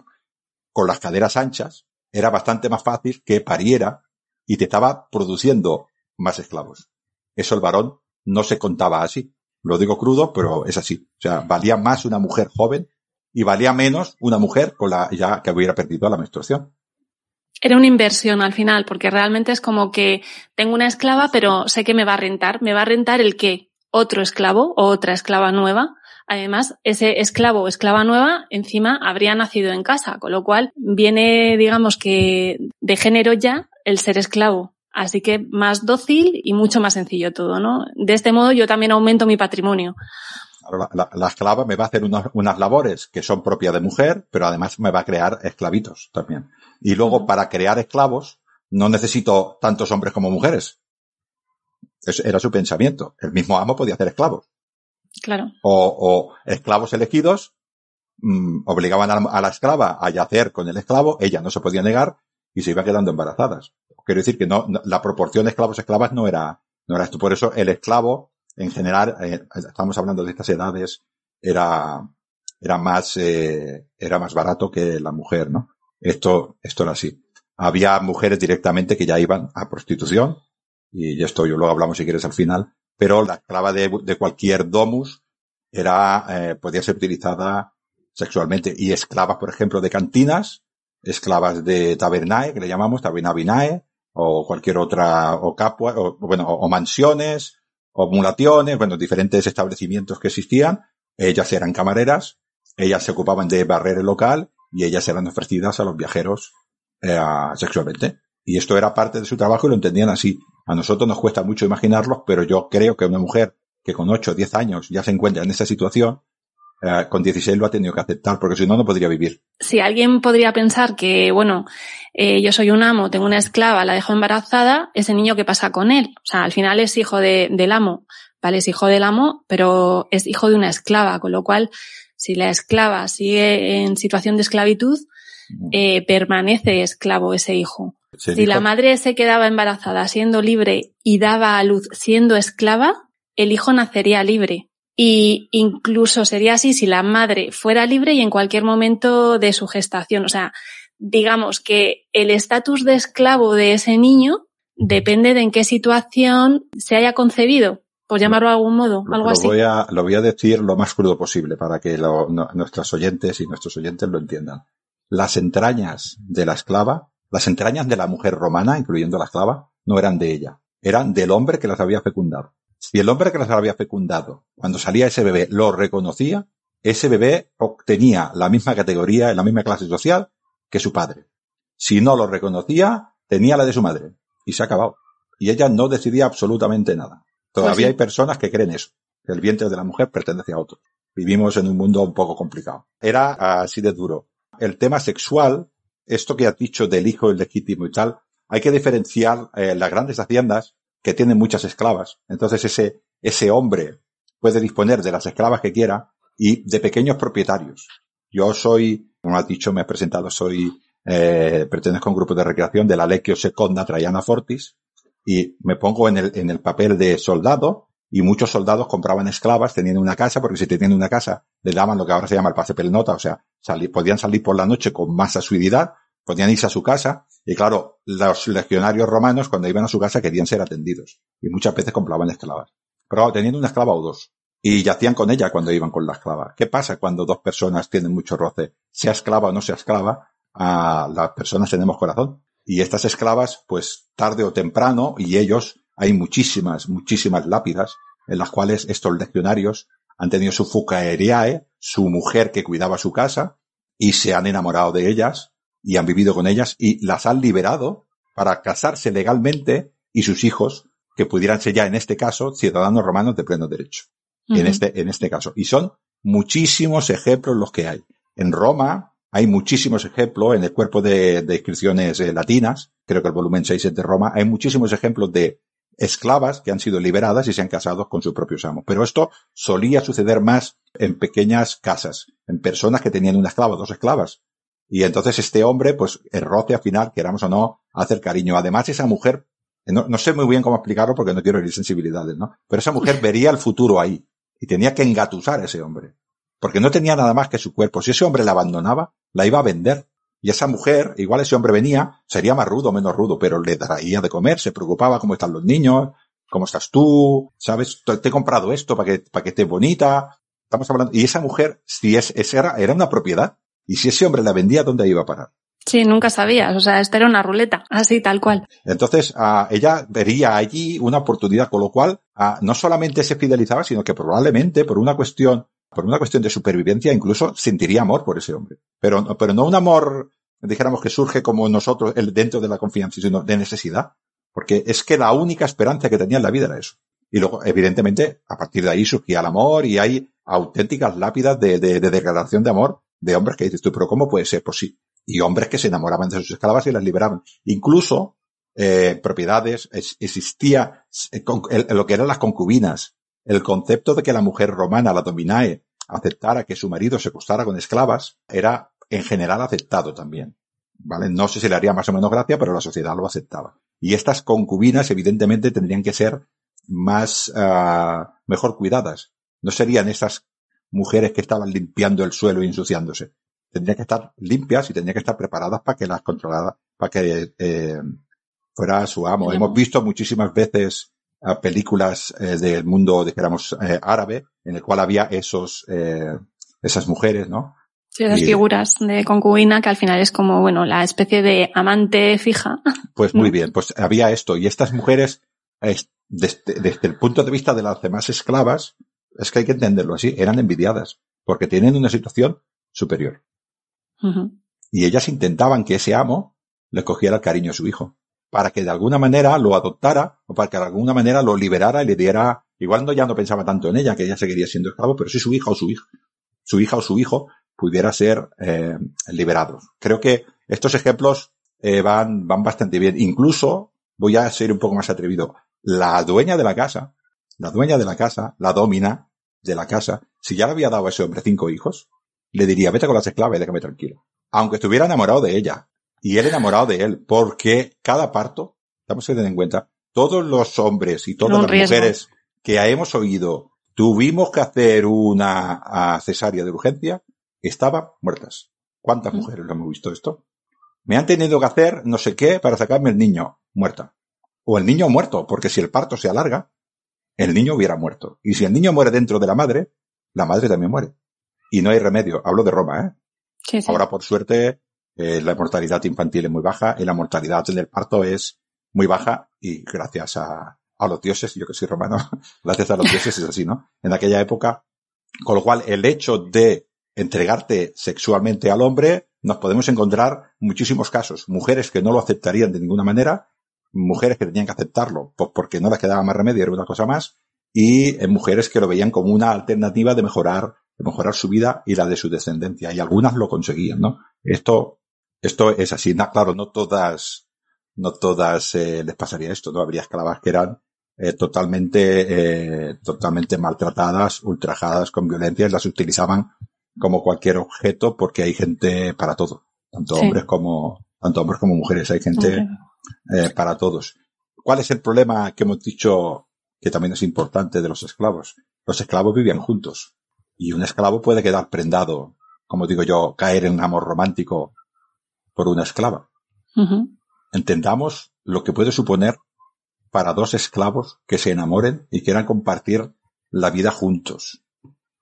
con las caderas anchas, era bastante más fácil que pariera y te estaba produciendo más esclavos. Eso el varón no se contaba así. Lo digo crudo, pero es así. O sea, valía más una mujer joven y valía menos una mujer con la ya que hubiera perdido la menstruación. Era una inversión al final, porque realmente es como que tengo una esclava, pero sé que me va a rentar. Me va a rentar el qué? Otro esclavo o otra esclava nueva. Además, ese esclavo o esclava nueva encima habría nacido en casa, con lo cual viene, digamos que de género ya el ser esclavo. Así que más dócil y mucho más sencillo todo, ¿no? De este modo yo también aumento mi patrimonio. La, la, la esclava me va a hacer unas, unas labores que son propias de mujer, pero además me va a crear esclavitos también. Y luego, para crear esclavos, no necesito tantos hombres como mujeres. Era su pensamiento. El mismo amo podía hacer esclavos. Claro. O, o esclavos elegidos mm, obligaban a la, a la esclava a yacer con el esclavo, ella no se podía negar y se iba quedando embarazadas. Quiero decir que no, no- la proporción de esclavos-esclavas no era, no era esto. Por eso el esclavo, en general, eh, estamos hablando de estas edades, era, era más, eh, era más barato que la mujer, ¿no? Esto, esto era así. Había mujeres directamente que ya iban a prostitución, y esto yo luego hablamos si quieres al final, pero la esclava de, de cualquier domus era, eh, podía ser utilizada sexualmente. Y esclavas, por ejemplo, de cantinas, esclavas de tabernae, que le llamamos tabernabinae, o cualquier otra, o capua, o, bueno, o, o mansiones, o mulaciones, bueno, diferentes establecimientos que existían. Ellas eran camareras, ellas se ocupaban de barrer el local y ellas eran ofrecidas a los viajeros eh, sexualmente. Y esto era parte de su trabajo y lo entendían así. A nosotros nos cuesta mucho imaginarlo, pero yo creo que una mujer que con 8 o 10 años ya se encuentra en esa situación, eh, con 16 lo ha tenido que aceptar, porque si no, no podría vivir. si alguien podría pensar que, bueno, eh, yo soy un amo, tengo una esclava, la dejo embarazada, ese niño qué pasa con él. O sea, al final es hijo de, del amo, ¿vale? Es hijo del amo, pero es hijo de una esclava, con lo cual, si la esclava sigue en situación de esclavitud, eh, permanece esclavo ese hijo. Se Si dijo- la madre se quedaba embarazada siendo libre y daba a luz siendo esclava, el hijo nacería libre. Y incluso sería así si la madre fuera libre y en cualquier momento de su gestación. O sea, digamos que el estatus de esclavo de ese niño depende de en qué situación se haya concebido, por llamarlo de algún modo, algo lo así. Voy a, lo voy a decir lo más crudo posible para que lo, no, nuestros oyentes y nuestros oyentes lo entiendan. Las entrañas de la esclava, las entrañas de la mujer romana, incluyendo la esclava, no eran de ella, eran del hombre que las había fecundado. Si el hombre que las había fecundado, cuando salía ese bebé, lo reconocía, ese bebé obtenía la misma categoría, la misma clase social que su padre. Si no lo reconocía, tenía la de su madre. Y se ha acabado. Y ella no decidía absolutamente nada. Todavía Pues hay personas que creen eso, que el vientre de la mujer pertenece a otro. Vivimos en un mundo un poco complicado. Era así de duro. El tema sexual, esto que has dicho del hijo ilegítimo y tal, hay que diferenciar eh, las grandes haciendas que tienen muchas esclavas. Entonces ese, ese hombre puede disponer de las esclavas que quiera y de pequeños propietarios. Yo soy, como has dicho, me has presentado, soy, eh, pertenezco a un grupo de recreación de la Lecchio Seconda Traiana Fortis y me pongo en el, en el papel de soldado y muchos soldados compraban esclavas teniendo una casa porque si tenían una casa le daban lo que ahora se llama el pase pelnota, o sea, podían salir por la noche con más asiduidad, podían irse a su casa y claro, los legionarios romanos cuando iban a su casa querían ser atendidos y muchas veces compraban esclavas. Pero teniendo una esclava o dos y yacían con ella cuando iban con la esclava. ¿Qué pasa cuando dos personas tienen mucho roce? Sea esclava o no sea esclava, a las personas tenemos corazón. Y estas esclavas, pues tarde o temprano, y ellos, hay muchísimas, muchísimas lápidas en las cuales estos legionarios han tenido su fucaeriae, su mujer que cuidaba su casa, y se han enamorado de ellas, y han vivido con ellas, y las han liberado para casarse legalmente, y sus hijos, que pudieran ser ya en este caso ciudadanos romanos de pleno derecho en este, en este caso. Y son muchísimos ejemplos los que hay. En Roma hay muchísimos ejemplos en el cuerpo de, de inscripciones eh, latinas, creo que el volumen 6 es de Roma, hay muchísimos ejemplos de esclavas que han sido liberadas y se han casado con sus propios amos. Pero esto solía suceder más en pequeñas casas, en personas que tenían una esclava, dos esclavas. Y entonces este hombre, pues, el roce al final, queramos o no, hace el cariño. Además, esa mujer, no, no sé muy bien cómo explicarlo porque no quiero herir sensibilidades, ¿no? Pero esa mujer vería el futuro ahí y tenía que engatusar a ese hombre. Porque no tenía nada más que su cuerpo. Si ese hombre la abandonaba, la iba a vender. Y esa mujer, igual ese hombre venía, sería más rudo o menos rudo, pero le traía de comer, se preocupaba cómo están los niños, cómo estás tú, sabes, te he comprado esto para que, para que estés bonita. Estamos hablando, y esa mujer, si es, esa era, era una propiedad. Y si ese hombre la vendía, ¿dónde iba a parar? Sí, nunca sabías. O sea, esto era una ruleta, así, tal cual. Entonces, ella vería allí una oportunidad, con lo cual, no solamente se fidelizaba, sino que probablemente por una cuestión, por una cuestión de supervivencia, incluso sentiría amor por ese hombre. Pero, pero no un amor, dijéramos que surge como nosotros, dentro de la confianza, sino de necesidad. Porque es que la única esperanza que tenía en la vida era eso. Y luego, evidentemente, a partir de ahí surgía el amor y hay auténticas lápidas de, de, de declaración de amor de hombres que dices tú, pero ¿cómo puede ser? Pues sí. Y hombres que se enamoraban de sus esclavas y las liberaban. Incluso, eh, propiedades, es- existía eh, lo que eran las concubinas. El concepto de que la mujer romana, la dominae, aceptara que su marido se acostara con esclavas, era en general aceptado también. ¿Vale? No sé si le haría más o menos gracia, pero la sociedad lo aceptaba. Y estas concubinas, evidentemente, tendrían que ser más, ah, mejor cuidadas. No serían esas mujeres que estaban limpiando el suelo y ensuciándose. Tendrían que estar limpias y tendrían que estar preparadas para que las controlara, para que eh, fuera su amo. Hemos visto muchísimas veces ah, películas eh, del mundo, dijéramos, eh, árabe, en el cual había esos, eh, esas mujeres, ¿no? Sí, esas Y- figuras de concubina que al final es como, bueno, la especie de amante fija. Pues muy bien, pues había esto. Y estas mujeres, es- desde, desde el punto de vista de las demás esclavas, es que hay que entenderlo así, eran envidiadas, porque tienen una situación superior. Y ellas intentaban que ese amo le cogiera el cariño a su hijo, para que de alguna manera lo adoptara, o para que de alguna manera lo liberara y le diera, igual no ya no pensaba tanto en ella, que ella seguiría siendo esclavo, pero sí su hija o su hijo, su hija o su hijo pudiera ser eh, liberados. Creo que estos ejemplos eh, van, van bastante bien. Incluso, voy a ser un poco más atrevido, la dueña de la casa, la dueña de la casa, la domina de la casa, si ya le había dado a ese hombre cinco hijos, le diría, vete con las esclavas y déjame tranquilo. Aunque estuviera enamorado de ella, y él enamorado de él, porque cada parto, estamos teniendo en cuenta, todos los hombres y todas las riesgo. mujeres que hemos oído, tuvimos que hacer una ah, cesárea de urgencia, estaban muertas. ¿Cuántas Mm. mujeres lo hemos visto esto? me han tenido que hacer no sé qué para sacarme el niño muerta. O el niño muerto, porque si el parto se alarga, el niño hubiera muerto. Y si el niño muere dentro de la madre, la madre también muere. Y no hay remedio. Hablo de Roma, ¿eh? Sí, sí. Ahora, por suerte, eh, la mortalidad infantil es muy baja y la mortalidad del parto es muy baja y gracias a, a los dioses, yo que soy romano, gracias a los dioses es así, ¿no? En aquella época, con lo cual el hecho de entregarte sexualmente al hombre, nos podemos encontrar muchísimos casos. Mujeres que no lo aceptarían de ninguna manera, mujeres que tenían que aceptarlo pues porque no les quedaba más remedio, era una cosa más, y eh, mujeres que lo veían como una alternativa de mejorar, de mejorar su vida y la de su descendencia. Y algunas lo conseguían, ¿no? Esto, esto es así. No, claro, no todas, no todas eh, les pasaría esto, ¿no? Habría esclavas que eran eh, totalmente, eh, totalmente maltratadas, ultrajadas con violencia las utilizaban como cualquier objeto porque hay gente para todo. Tanto Sí. hombres como, tanto hombres como mujeres. Hay gente eh, para todos. ¿Cuál es el problema que hemos dicho que también es importante de los esclavos? Los esclavos vivían juntos y un esclavo puede quedar prendado, como digo yo, caer en un amor romántico por una esclava. Entendamos lo que puede suponer para dos esclavos que se enamoren y quieran compartir la vida juntos.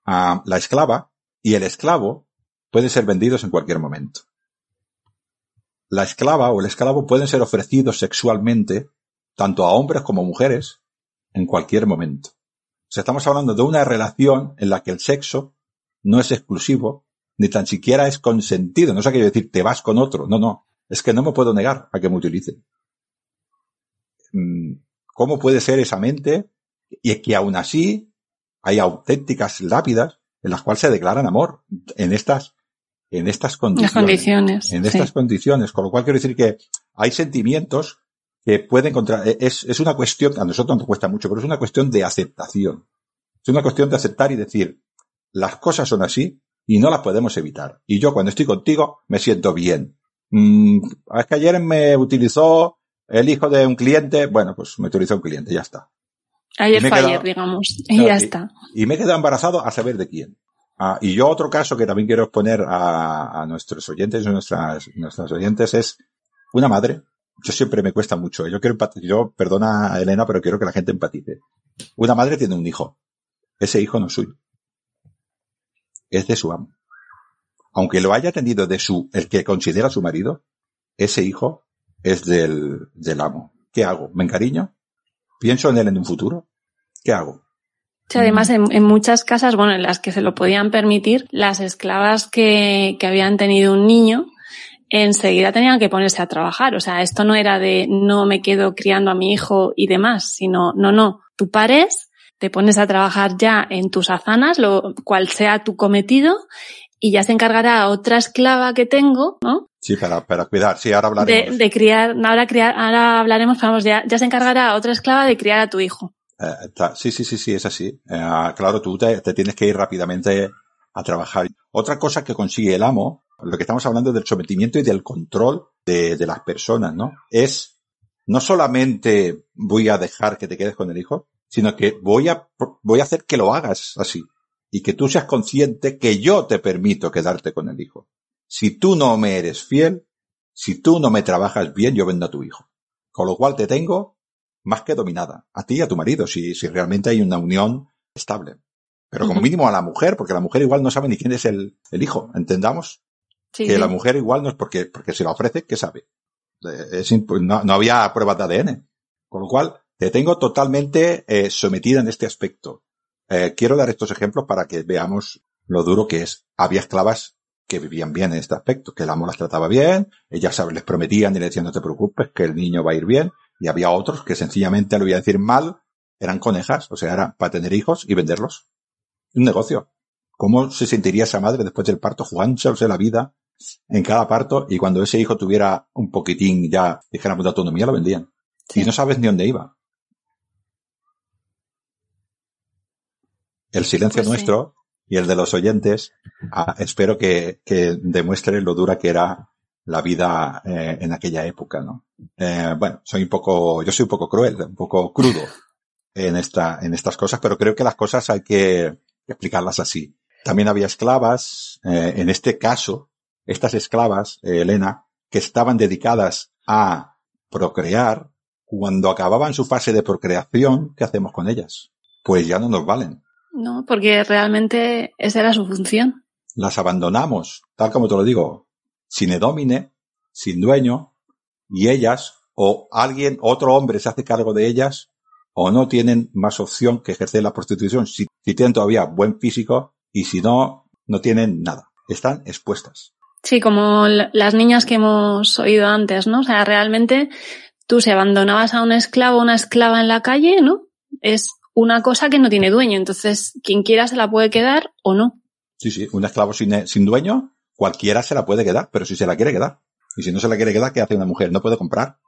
Ah, la esclava y el esclavo pueden ser vendidos en cualquier momento. La esclava o el esclavo pueden ser ofrecidos sexualmente tanto a hombres como mujeres en cualquier momento. O sea, estamos hablando de una relación en la que el sexo no es exclusivo, ni tan siquiera es consentido. No es aquello de decir, te vas con otro. No, no. Es que no me puedo negar a que me utilicen. Mm, ¿Cómo puede ser esa mente? Y es que aún así hay auténticas lápidas en las cuales se declaran amor en estas, en estas Las condiciones. En sí. estas condiciones. Con lo cual quiero decir que hay sentimientos que pueden encontrar, es, es una cuestión, a nosotros nos cuesta mucho, pero es una cuestión de aceptación. Es una cuestión de aceptar y decir, las cosas son así y no las podemos evitar. Y yo cuando estoy contigo me siento bien. Mm, es que ayer me utilizó el hijo de un cliente, bueno, pues me utilizó un cliente, ya está. Ayer fue ayer, digamos. Y ya y- está. Y me he quedado embarazado a saber de quién. Ah, y yo otro caso que también quiero exponer a, a nuestros oyentes, a nuestras, nuestras oyentes, es una madre. Yo siempre me cuesta mucho. Yo quiero empatizar, yo, perdona Elena, pero quiero que la gente empatice. Una madre tiene un hijo. Ese hijo no es suyo. Es de su amo. Aunque lo haya tenido de su, el que considera su marido, ese hijo es del, del amo. ¿Qué hago? ¿Me encariño? ¿Pienso en él en un futuro? ¿Qué hago? Sí, además, en, en muchas casas, bueno, en las que se lo podían permitir, las esclavas que, que habían tenido un niño, enseguida tenían que ponerse a trabajar. O sea, esto no era de no me quedo criando a mi hijo y demás, sino, no, no, tú pares, te pones a trabajar ya en tus azanas, lo cual sea tu cometido, y ya se encargará otra esclava que tengo, ¿no? Sí, para, para cuidar. Sí, ahora De, hablaremos. de criar, ahora criar, ahora hablaremos, vamos, ya, ya se encargará otra esclava de criar a tu hijo. Eh, sí, sí, sí, sí, es así. Eh, claro, tú te, te tienes que ir rápidamente a trabajar. Otra cosa que consigue el amo, lo que estamos hablando del sometimiento y del control de, de las personas, ¿no? Es no solamente voy a dejar que te quedes con el hijo, sino que voy a, voy a hacer que lo hagas así. Y que tú seas consciente que yo te permito quedarte con el hijo. Si tú no me eres fiel, si tú no me trabajas bien, yo vendo a tu hijo. Con lo cual te tengo más que dominada. A ti y a tu marido, si, si realmente hay una unión estable. Pero como mínimo a la mujer, porque la mujer igual no sabe ni quién es el, el hijo. Entendamos Sí, que sí. la mujer igual no es porque, porque se la ofrece, ¿qué sabe? Eh, es no, no había pruebas de ADN. Con lo cual, te tengo totalmente eh, sometida en este aspecto. Eh, quiero dar estos ejemplos para que veamos lo duro que es. Había esclavas que vivían bien en este aspecto, que el amo las trataba bien, ellas ¿sabes? les prometían y le decían no te preocupes, que el niño va a ir bien, y había otros que sencillamente lo voy a decir mal, eran conejas, o sea, era para tener hijos y venderlos. Un negocio. ¿Cómo se sentiría esa madre después del parto jugándose la vida en cada parto y cuando ese hijo tuviera un poquitín ya, dijéramos, de autonomía, lo vendían? Sí. Y no sabes ni dónde iba. El silencio Pues sí. nuestro y el de los oyentes, ah, espero que, que demuestre lo dura que era la vida eh, en aquella época, ¿no? Eh, bueno, soy un poco, yo soy un poco cruel, un poco crudo en esta, en estas cosas, pero creo que las cosas hay que explicarlas así. También había esclavas, eh, en este caso, estas esclavas, Elena, que estaban dedicadas a procrear, cuando acababan su fase de procreación, ¿qué hacemos con ellas? Pues ya no nos valen. No, porque realmente esa era su función. Las abandonamos, tal como te lo digo, sin edómine, sin dueño, y ellas, o alguien, otro hombre se hace cargo de ellas, o no tienen más opción que ejercer la prostitución si, si tienen todavía buen físico, y si no, no tienen nada. Están expuestas. Sí, como las niñas que hemos oído antes, ¿no? O sea, realmente tú si abandonabas a un esclavo o una esclava en la calle, ¿no? Es una cosa que no tiene dueño. Entonces, quien quiera se la puede quedar o no. Sí, sí, un esclavo sin, sin dueño, cualquiera se la puede quedar, pero si se la quiere quedar. Y si no se la quiere quedar, ¿qué hace una mujer? No puede comprar,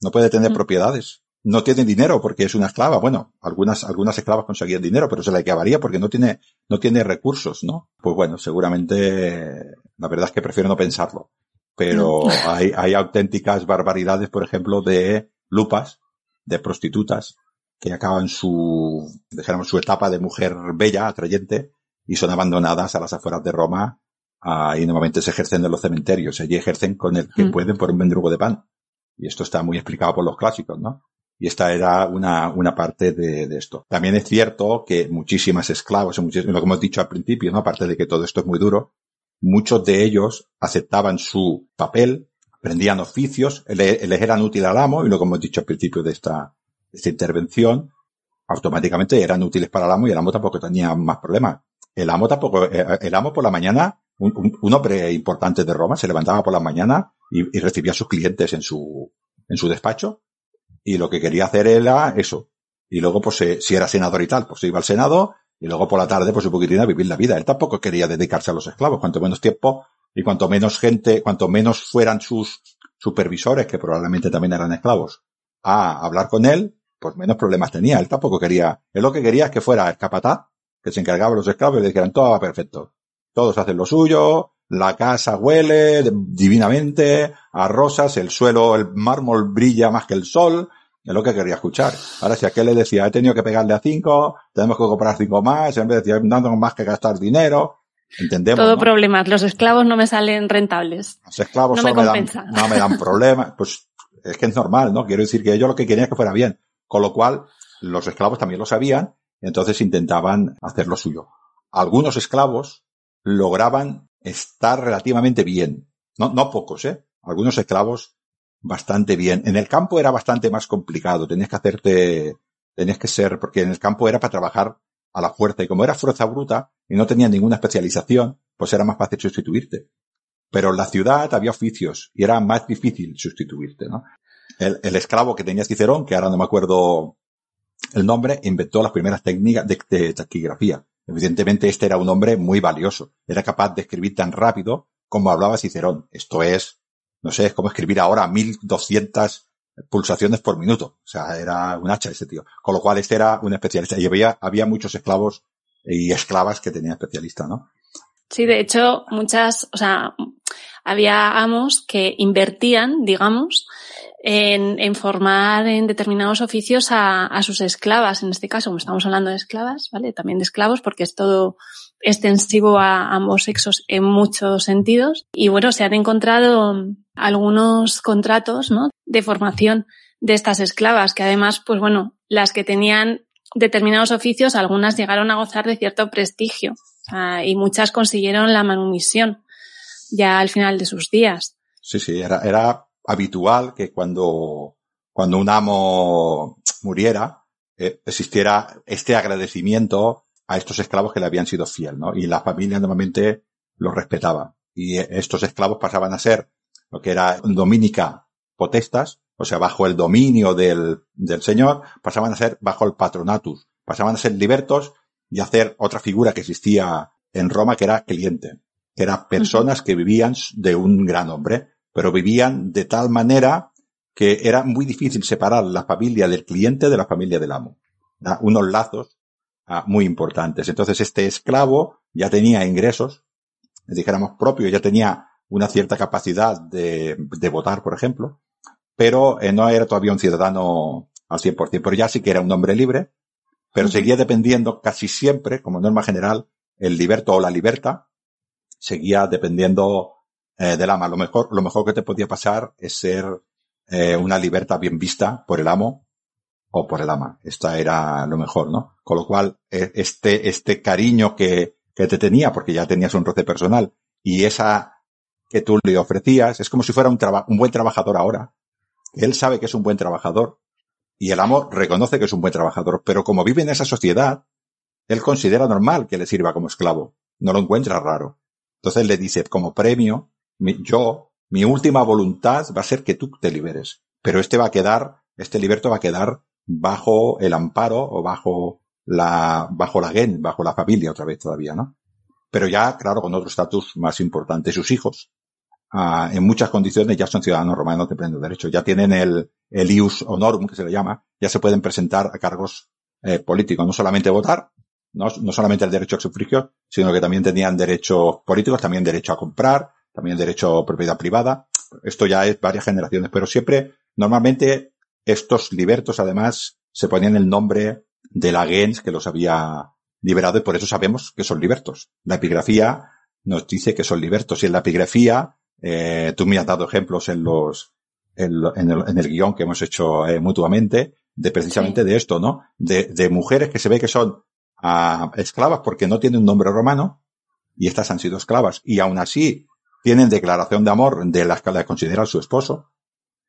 no puede tener Mm. propiedades, no tiene dinero porque es una esclava. Bueno, algunas, algunas esclavas conseguían dinero, pero se la acabaría porque no tiene, no tiene recursos, ¿no? Pues bueno, seguramente, la verdad es que prefiero no pensarlo. Pero hay, hay auténticas barbaridades, por ejemplo, de lupas, de prostitutas, que acaban su, dijéramos, su etapa de mujer bella, atrayente, y son abandonadas a las afueras de Roma ah, y normalmente se ejercen en los cementerios. Allí ejercen con el que Mm. pueden por un mendrugo de pan. Y esto está muy explicado por los clásicos, ¿no? Y esta era una, una parte de, de esto. También es cierto que muchísimas esclavos, muchísimas- lo que hemos dicho al principio, ¿no? Aparte de que todo esto es muy duro, muchos de ellos aceptaban su papel, aprendían oficios, le, les eran útiles al amo, y lo que hemos dicho al principio de esta, esta intervención, automáticamente eran útiles para el amo y el amo tampoco tenía más problemas. El amo tampoco, eh, el amo por la mañana, un, un- hombre importante de Roma se levantaba por la mañana y, y recibía a sus clientes en su, en su despacho y lo que quería hacer era eso. Y luego, pues, eh, si era senador y tal, pues se iba al Senado y luego por la tarde, pues un poquitín a vivir la vida. Él tampoco quería dedicarse a los esclavos. Cuanto menos tiempo y cuanto menos gente, cuanto menos fueran sus supervisores, que probablemente también eran esclavos, a hablar con él, pues menos problemas tenía. Él tampoco quería, él lo que quería es que fuera el capataz, que se encargaba de los esclavos y le dijeran todo va perfecto. Todos hacen lo suyo, la casa huele divinamente, a rosas, el suelo, el mármol brilla más que el sol, es lo que quería escuchar. Ahora, si aquel le decía, he tenido que pegarle a cinco, tenemos que comprar cinco más, en vez de decir, no tengo más que gastar dinero, entendemos. Todo ¿no? problemas. Los esclavos no me salen rentables. Los esclavos No solo me, dan, no me dan problemas. Pues es que es normal, ¿no? Quiero decir que ellos lo que querían es que fuera bien. Con lo cual, los esclavos también lo sabían, entonces intentaban hacer lo suyo. Algunos esclavos lograban estar relativamente bien. No, no pocos, ¿eh? Algunos esclavos bastante bien. En el campo era bastante más complicado. Tenías que hacerte, tenías que ser, porque en el campo era para trabajar a la fuerza y como era fuerza bruta y no tenía ninguna especialización, pues era más fácil sustituirte. Pero en la ciudad había oficios y era más difícil sustituirte, ¿no? El, el esclavo que tenía Cicerón, que ahora no me acuerdo el nombre, inventó las primeras técnicas de, de taquigrafía. Evidentemente este era un hombre muy valioso. Era capaz de escribir tan rápido como hablaba Cicerón. Esto es, no sé, es como escribir ahora 1200 pulsaciones por minuto. O sea, era un hacha ese tío. Con lo cual este era un especialista. Y había, había muchos esclavos y esclavas que tenían especialista, ¿no? Sí, de hecho, muchas, o sea, había amos que invertían, digamos, en, en formar en determinados oficios a, a sus esclavas. En este caso, como estamos hablando de esclavas, ¿vale? También de esclavos, porque es todo extensivo a ambos sexos en muchos sentidos. Y bueno, se han encontrado algunos contratos, ¿no? De formación de estas esclavas, que además, pues bueno, las que tenían determinados oficios, algunas llegaron a gozar de cierto prestigio. Y muchas consiguieron la manumisión ya al final de sus días. Sí, sí, era, era habitual que cuando, cuando un amo muriera, eh, existiera este agradecimiento a estos esclavos que le habían sido fiel, ¿no? Y la familia normalmente los respetaba. Y estos esclavos pasaban a ser lo que era dominica potestas, o sea, bajo el dominio del, del señor, pasaban a ser bajo el patronatus, pasaban a ser libertos y a hacer otra figura que existía en Roma que era cliente, que eran personas que vivían de un gran hombre, pero vivían de tal manera que era muy difícil separar la familia del cliente de la familia del amo. ¿verdad? Unos lazos ah, muy importantes. Entonces este esclavo ya tenía ingresos, dijéramos propios, ya tenía una cierta capacidad de, de votar, por ejemplo, pero eh, no era todavía un ciudadano al 100%, pero ya sí que era un hombre libre, pero seguía dependiendo casi siempre, como norma general, el liberto o la liberta, seguía dependiendo eh, del ama. Lo mejor, lo mejor que te podía pasar es ser eh, una libertad bien vista por el amo o por el ama. Esta era lo mejor, ¿no? Con lo cual, eh, este, este cariño que, que te tenía, porque ya tenías un roce personal, y esa que tú le ofrecías, es como si fuera un, traba- un buen trabajador ahora. Él sabe que es un buen trabajador, y el amo reconoce que es un buen trabajador, pero como vive en esa sociedad, él considera normal que le sirva como esclavo. No lo encuentra raro. Entonces le dice, como premio, mi- yo, mi última voluntad va a ser que tú te liberes. Pero este va a quedar, este liberto va a quedar bajo el amparo o bajo la, bajo la gen, bajo la familia otra vez todavía, ¿no? Pero ya, claro, con otro estatus más importante, sus hijos, ah, en muchas condiciones ya son ciudadanos romanos de pleno derecho. Ya tienen el, el ius honorum, que se le llama, ya se pueden presentar a cargos eh, políticos, no solamente votar, no, no solamente el derecho al sufragio, sino que también tenían derechos políticos, también derecho a comprar, también derecho a propiedad privada. Esto ya es varias generaciones, pero siempre, normalmente, estos libertos además se ponían el nombre de la gens que los había liberado y por eso sabemos que son libertos. La epigrafía nos dice que son libertos y en la epigrafía, eh, tú me has dado ejemplos en los, en, en el, en el guion que hemos hecho eh, mutuamente de precisamente Sí. de esto, ¿no? De, de mujeres que se ve que son ah, esclavas porque no tienen un nombre romano y estas han sido esclavas y aún así tienen declaración de amor de las que la consideran su esposo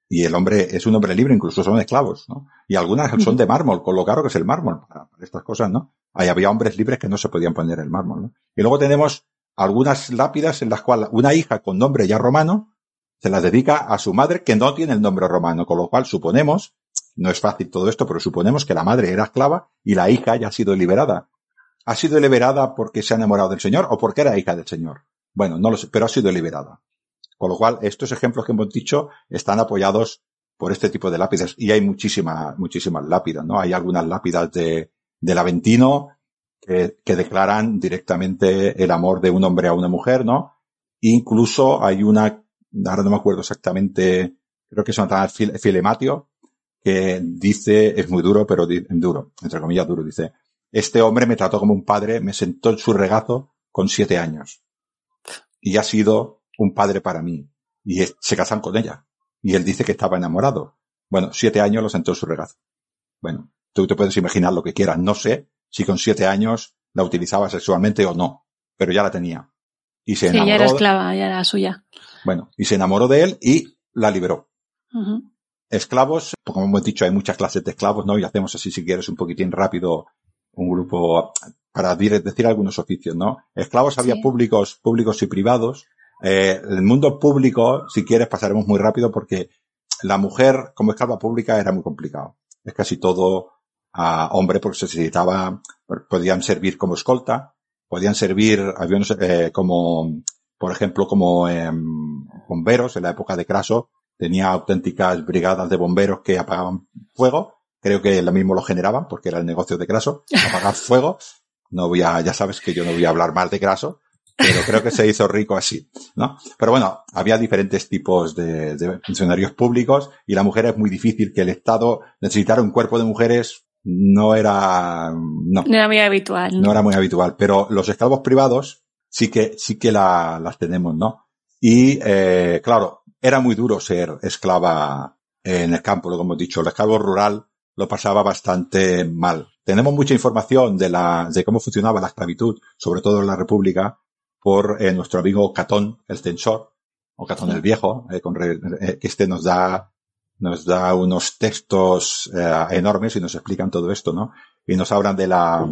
y el hombre es un hombre libre, incluso son esclavos, ¿no? Y algunas son de mármol, con lo caro que es el mármol para, para estas cosas, ¿no? Ahí había hombres libres que no se podían poner el mármol, ¿no? Y luego tenemos algunas lápidas en las cuales una hija con nombre ya romano se las dedica a su madre que no tiene el nombre romano, con lo cual suponemos, no es fácil todo esto, pero suponemos que la madre era esclava y la hija ya ha sido liberada. ¿Ha sido liberada porque se ha enamorado del Señor o porque era hija del Señor? Bueno, no lo sé, pero ha sido liberada. Con lo cual, estos ejemplos que hemos dicho están apoyados por este tipo de lápidas. Y hay muchísimas, muchísimas lápidas, ¿no? Hay algunas lápidas de, del Aventino que, declaran directamente el amor de un hombre a una mujer, ¿no? Incluso hay una, ahora no me acuerdo exactamente, creo que llama Fil- Filematio, que dice, es muy duro, pero duro, entre comillas duro, dice, este hombre me trató como un padre, me sentó en su regazo con siete años. Y ha sido un padre para mí. Y es- se casan con ella. Y él dice que estaba enamorado. Bueno, siete años lo sentó en su regazo. Bueno, tú te puedes imaginar lo que quieras. No sé si con siete años la utilizaba sexualmente o no, pero ya la tenía. Y se Sí, ya era esclava, ya era suya. bueno, y se enamoró de él y la liberó. Esclavos, como hemos dicho, hay muchas clases de esclavos, ¿no? Y hacemos así, si quieres, un poquitín rápido un grupo para decir algunos oficios, ¿no? Esclavos había públicos, públicos y privados. Eh, el mundo público, si quieres, pasaremos muy rápido porque la mujer como esclava pública era muy complicado. Es casi todo a hombre porque se necesitaba, podían servir como escolta, podían servir aviones eh, como, por ejemplo, como em, bomberos en la época de Craso, tenía auténticas brigadas de bomberos que apagaban fuego. Creo que lo mismo lo generaban porque era el negocio de Craso, apagar fuego. No voy a, ya sabes que yo no voy a hablar mal de Craso, pero creo que se hizo rico así, ¿no? Pero bueno, había diferentes tipos de, de funcionarios públicos y la mujer es muy difícil que el Estado necesitara un cuerpo de mujeres no era, no, No era muy habitual. no era muy habitual, pero los esclavos privados sí que, sí que la, las tenemos, ¿no? Y, eh, claro, era muy duro ser esclava en el campo, lo que hemos dicho. El esclavo rural lo pasaba bastante mal. Tenemos mucha información de la, de cómo funcionaba la esclavitud, sobre todo en la República, por eh, nuestro amigo Catón, el censor, o Catón el Viejo, eh, con re- eh, que este nos da, nos da unos textos eh, enormes y nos explican todo esto, ¿no? Y nos hablan de la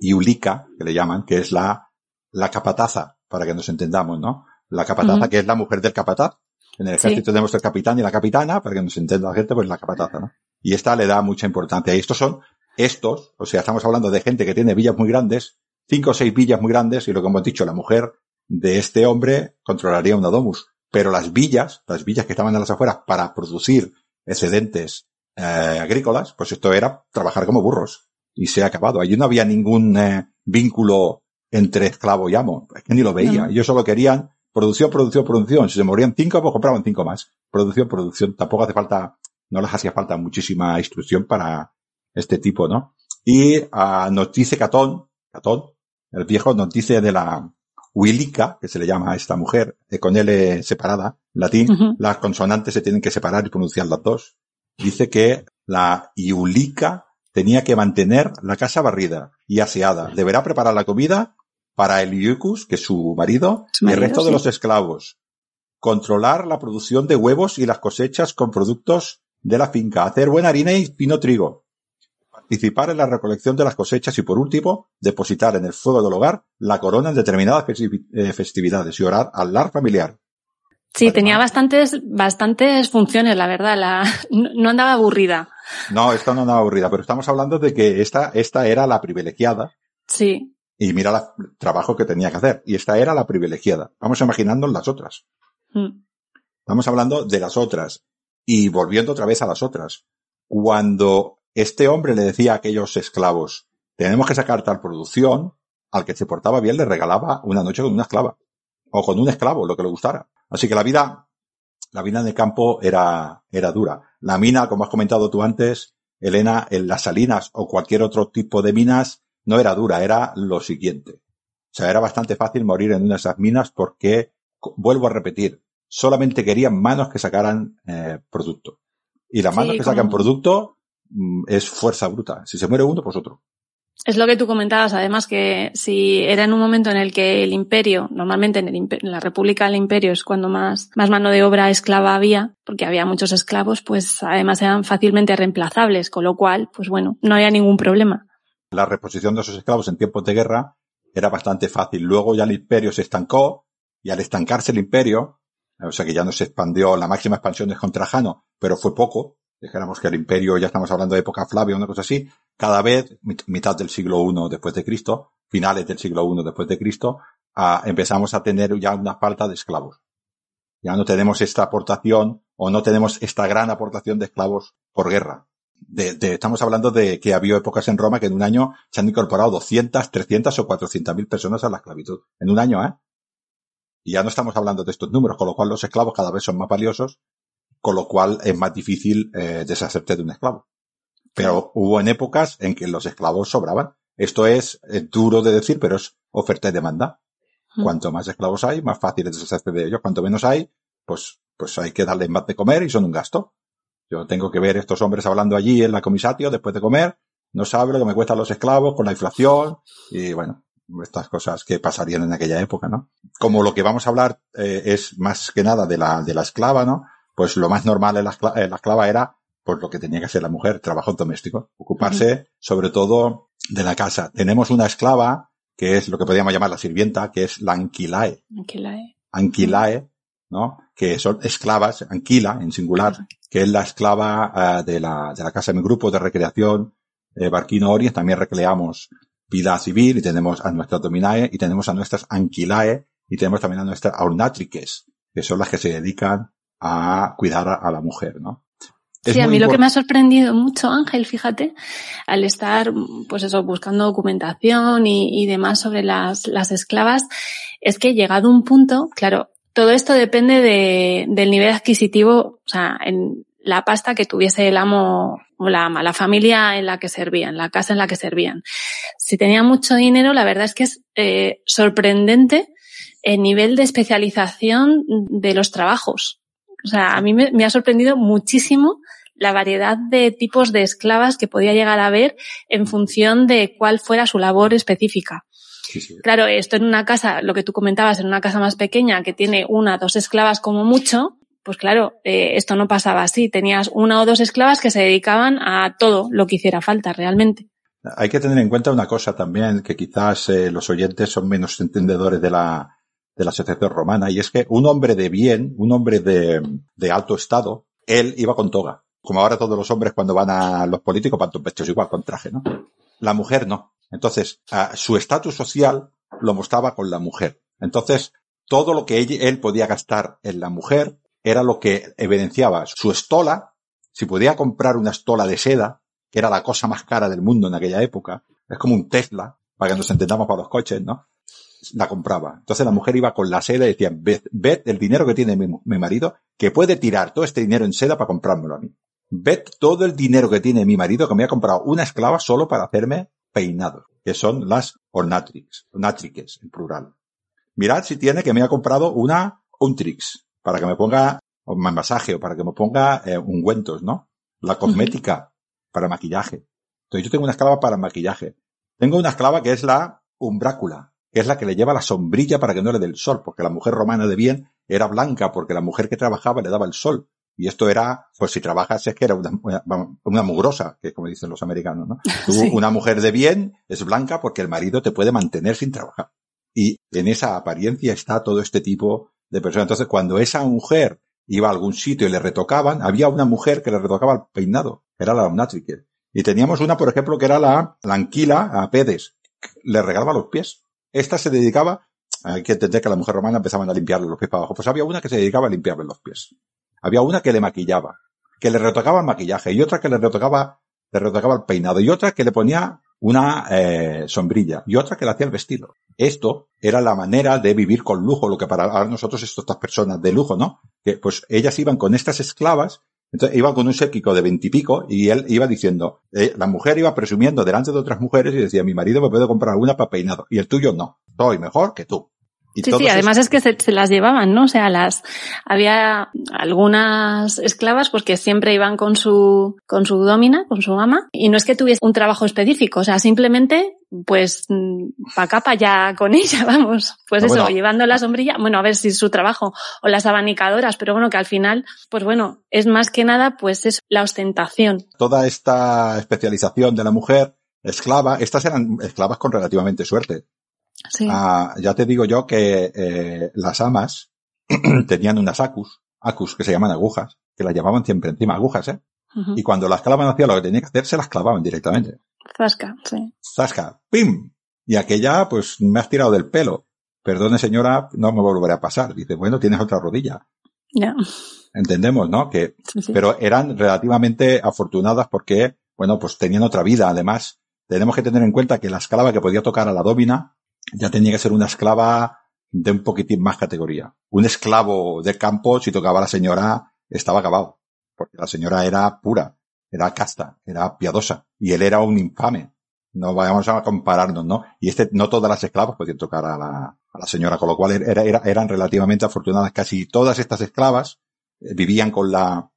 Iulica, que le llaman, que es la, la capataza, para que nos entendamos, ¿no? La capataza, que es la mujer del capataz. En el Sí. ejército tenemos el capitán y la capitana, para que nos entienda la gente, pues la capataza, ¿no? Y esta le da mucha importancia. Y estos son, estos, o sea, estamos hablando de gente que tiene villas muy grandes, cinco o seis villas muy grandes, y lo que hemos dicho, la mujer de este hombre controlaría una domus. Pero las villas, las villas que estaban a las afueras para producir excedentes eh, agrícolas, pues esto era trabajar como burros. Y se ha acabado. Allí no había ningún eh, vínculo entre esclavo y amo. Es que ni lo veía. No. Ellos solo querían producción, producción, producción. Si se morían cinco, pues compraban cinco más. Producción, producción. Tampoco hace falta, no les hacía falta muchísima instrucción para este tipo, ¿no? Y ah, nos dice Catón, Catón, el viejo nos dice de la, Wilica, que se le llama a esta mujer, eh, con L separada, latín, las consonantes se tienen que separar y pronunciar las dos. Dice que la Iulica tenía que mantener la casa barrida y aseada. Deberá preparar la comida para el Iucus, que es su marido, Su y el resto de los esclavos. Controlar la producción de huevos y las cosechas con productos de la finca. Hacer buena harina y fino trigo. Participar en la recolección de las cosechas y por último, depositar en el fuego del hogar la corona en determinadas eh, festividades y orar al lar familiar. Sí, Además- tenía bastantes, bastantes funciones, la verdad. La, no andaba aburrida. No, esto no nada aburrida, pero estamos hablando de que esta, esta era la privilegiada Sí, y mira la- el trabajo que tenía que hacer. Y esta era la privilegiada. Vamos imaginando las otras. Mm. Estamos hablando de las otras. Y volviendo otra vez a las otras. Cuando este hombre le decía a aquellos esclavos, tenemos que sacar tal producción, al que se portaba bien le regalaba una noche con una esclava. O con un esclavo, lo que le gustara. Así que la vida, la vida en el campo era, era dura. La mina, como has comentado tú antes, Elena, en las salinas o cualquier otro tipo de minas, no era dura, era lo siguiente. O sea, era bastante fácil morir en una de esas minas porque, vuelvo a repetir, solamente querían manos que sacaran eh, producto. Y las Sí, manos que sacan como- producto mm, es fuerza bruta. Si se muere uno, pues otro. Es lo que tú comentabas, además, que si era en un momento en el que el imperio, normalmente en, el impe- en la República del Imperio es cuando más, más mano de obra esclava había, porque había muchos esclavos, pues además eran fácilmente reemplazables, con lo cual, pues bueno, no había ningún problema. La reposición de esos esclavos en tiempos de guerra era bastante fácil. Luego ya el imperio se estancó y al estancarse el imperio, o sea que ya no se expandió, la máxima expansión es con Trajano, pero fue poco. Dijéramos que el imperio, ya estamos hablando de época Flavia, una cosa así, cada vez, mit- mitad del siglo I después de Cristo, finales del siglo I después de Cristo, ah, empezamos a tener ya una falta de esclavos. Ya no tenemos esta aportación o no tenemos esta gran aportación de esclavos por guerra. Estamos hablando de que había épocas en Roma que en un año se han incorporado 200, 300 o 400 mil personas a la esclavitud. En un año, ¿eh? Y ya no estamos hablando de estos números, con lo cual los esclavos cada vez son más valiosos, con lo cual es más difícil eh, deshacerte de un esclavo. Pero hubo en épocas en que los esclavos sobraban. Esto es, eh, duro de decir, pero es oferta y demanda. Mm. Cuanto más esclavos hay, más fácil es deshacerse de ellos. Cuanto menos hay, pues, pues hay que darles más de comer y son un gasto. Yo tengo que ver estos hombres hablando allí en la comisatio después de comer. No sabe lo que me cuestan los esclavos con la inflación y bueno, estas cosas que pasarían en aquella época, ¿no? Como lo que vamos a hablar eh, es más que nada de la, de la esclava, ¿no? Pues lo más normal en la, en la esclava era pues lo que tenía que hacer la mujer, trabajo doméstico, ocuparse sobre todo de la casa. Tenemos una esclava que es lo que podríamos llamar la sirvienta, que es la anquilae, Aquí la he- anquilae, ¿no? Que son esclavas, anquila en singular, que es la esclava ah, de, la, de la casa de mi grupo de recreación, eh, Barquino Oriens, también recreamos vida civil y tenemos a nuestras dominae y tenemos a nuestras anquilae y tenemos también a nuestras ornatriques, que son las que se dedican a cuidar a, la mujer, ¿no? Es Sí, a mí lo que me ha sorprendido mucho, Ángel, fíjate, al estar, pues eso, buscando documentación y, y demás sobre las, las esclavas, es que llegado un punto, claro, todo esto depende de, del nivel adquisitivo, o sea, en la pasta que tuviese el amo o la ama, la familia en la que servían, la casa en la que servían. Si tenía mucho dinero, la verdad es que es eh, sorprendente el nivel de especialización de los trabajos. O sea, a mí me, me ha sorprendido muchísimo la variedad de tipos de esclavas que podía llegar a haber en función de cuál fuera su labor específica. Sí, sí. Claro, esto en una casa, lo que tú comentabas, en una casa más pequeña que tiene una, dos esclavas como mucho, pues claro, eh, esto no pasaba así. Tenías una o dos esclavas que se dedicaban a todo lo que hiciera falta realmente. Hay que tener en cuenta una cosa también, que quizás eh, los oyentes son menos entendedores de la, de la asociación romana, y es que un hombre de bien, un hombre de, de alto estado, él iba con toga. Como ahora todos los hombres cuando van a los políticos van vestidos igual, con traje, ¿no? La mujer no. Entonces, a- su estatus social lo mostraba con la mujer. Entonces, todo lo que él podía gastar en la mujer era lo que evidenciaba su estola. Si podía comprar una estola de seda, que era la cosa más cara del mundo en aquella época, es como un Tesla, para que nos entendamos para los coches, ¿no? La compraba. Entonces la mujer iba con la seda y decía, ved, ved el dinero que tiene mi, marido, que puede tirar todo este dinero en seda para comprármelo a mí. Ved todo el dinero que tiene mi marido, que me ha comprado una esclava solo para hacerme peinados, que son las ornatrix, ornatriques en plural. mirad si tiene que me ha comprado una Untrix para que me ponga un masaje o para que me ponga eh, ungüentos, ¿no? La cosmética para maquillaje. Entonces yo tengo una esclava para maquillaje. Tengo una esclava que es la umbrácula, que es la que le lleva la sombrilla para que no le dé el sol, porque la mujer romana de bien era blanca porque la mujer que trabajaba le daba el sol. Y esto era, pues si trabajas es que era una, una, mugrosa, que es como dicen los americanos, ¿no? Sí. Una mujer de bien es blanca porque el marido te puede mantener sin trabajar. Y en esa apariencia está todo este tipo de personas. Entonces, cuando esa mujer iba a algún sitio y le retocaban, había una mujer que le retocaba el peinado, era la Omnatriker. Y teníamos una, por ejemplo, que era la, la anquila a Pedes, le regalaba los pies. Esta se dedicaba, hay que entender que la mujer romana empezaban a limpiarle los pies para abajo, pues había una que se dedicaba a limpiarle los pies. Había una que le maquillaba, que le retocaba el maquillaje, y otra que le retocaba, le retocaba el peinado, y otra que le ponía una eh, sombrilla, y otra que le hacía el vestido. Esto era la manera de vivir con lujo, lo que para nosotros estas personas de lujo, ¿no? Que pues ellas iban con estas esclavas, entonces iban con un séquico de veintipico y, él iba diciendo, eh, la mujer iba presumiendo delante de otras mujeres y decía, mi marido me puede comprar una para peinado y el tuyo no, soy mejor que tú. Y Sí, sí, además es que se, se las llevaban, ¿no? O sea, las, había algunas esclavas pues que siempre iban con su, con su domina, con su ama, y no es que tuviese un trabajo específico, o sea, simplemente, pues, para acá, para allá con ella, vamos. Pues Ah, eso, bueno. llevando la sombrilla, bueno, a ver si es su trabajo, o las abanicadoras, pero bueno, que al final, pues bueno, es más que nada, pues es la ostentación. toda esta especialización de la mujer esclava, estas eran esclavas con relativamente suerte. Sí. Ah, ya te digo yo que eh, las amas tenían unas acus, acus que se llaman agujas, que las llamaban siempre encima agujas, ¿eh? Y cuando la esclava no hacía lo que tenía que hacer, se las clavaban directamente. Zasca, sí. Zasca, ¡pim! Y aquella, pues, me has tirado del pelo. Perdone señora, no me volverá a pasar. Dice, bueno, tienes otra rodilla. Ya. Entendemos, ¿no? Que, Sí, sí. pero eran relativamente afortunadas porque, bueno, pues tenían otra vida. Además, tenemos que tener en cuenta que la esclava que podía tocar a la domina ya tenía que ser una esclava de un poquitín más categoría. Un esclavo de campo, si tocaba a la señora, estaba acabado. Porque la señora era pura, era casta, era piadosa. Y él era un infame. No vayamos a compararnos, ¿no? Y este, no todas las esclavas podían tocar a la, señora, con lo cual era- eran relativamente afortunadas. Casi todas estas esclavas eh, vivían con la,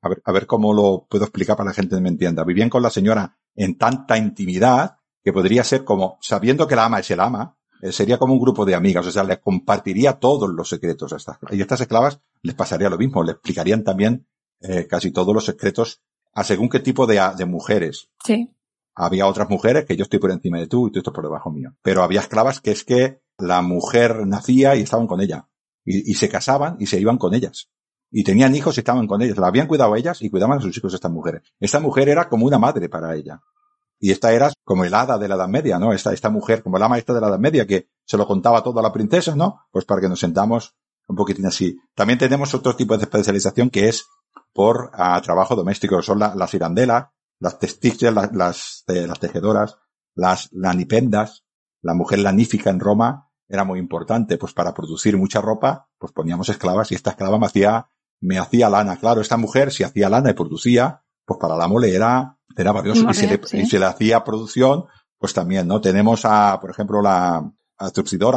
a ver, a ver cómo lo puedo explicar para que la gente me entienda. Vivían con la señora en tanta intimidad que podría ser como, sabiendo que la ama es el ama, eh, sería como un grupo de amigas, o sea, le compartiría todos los secretos a estas. Y a estas esclavas les pasaría lo mismo, le explicarían también eh, casi todos los secretos a según qué tipo de, de mujeres. Sí. Había otras mujeres que yo estoy por encima de tú y tú estás por debajo mío. Pero había esclavas que es que la mujer nacía y estaban con ella. Y, y se casaban y se iban con ellas. Y tenían hijos y estaban con ellas. La habían cuidado a ellas y cuidaban a sus hijos estas mujeres. Esta mujer era como una madre para ella. Y esta era como el hada de la Edad Media, ¿no? Esta, esta mujer, como la maestra de la Edad Media, que se lo contaba todo a la princesa, ¿no? Pues para que nos sentamos un poquitín así. También tenemos otro tipo de especialización que es por ah, trabajo doméstico. Son la- las irandelas, las textiles, las, las, eh, las tejedoras, las lanipendas. La mujer lanífica en Roma era muy importante, pues para producir mucha ropa, pues poníamos esclavas y esta esclava me hacía, me hacía lana. Claro, esta mujer si hacía lana y producía, pues para la mole era, era valioso. Y si, le, Sí. y si le hacía producción, pues también, ¿no? Tenemos a, por ejemplo, la, a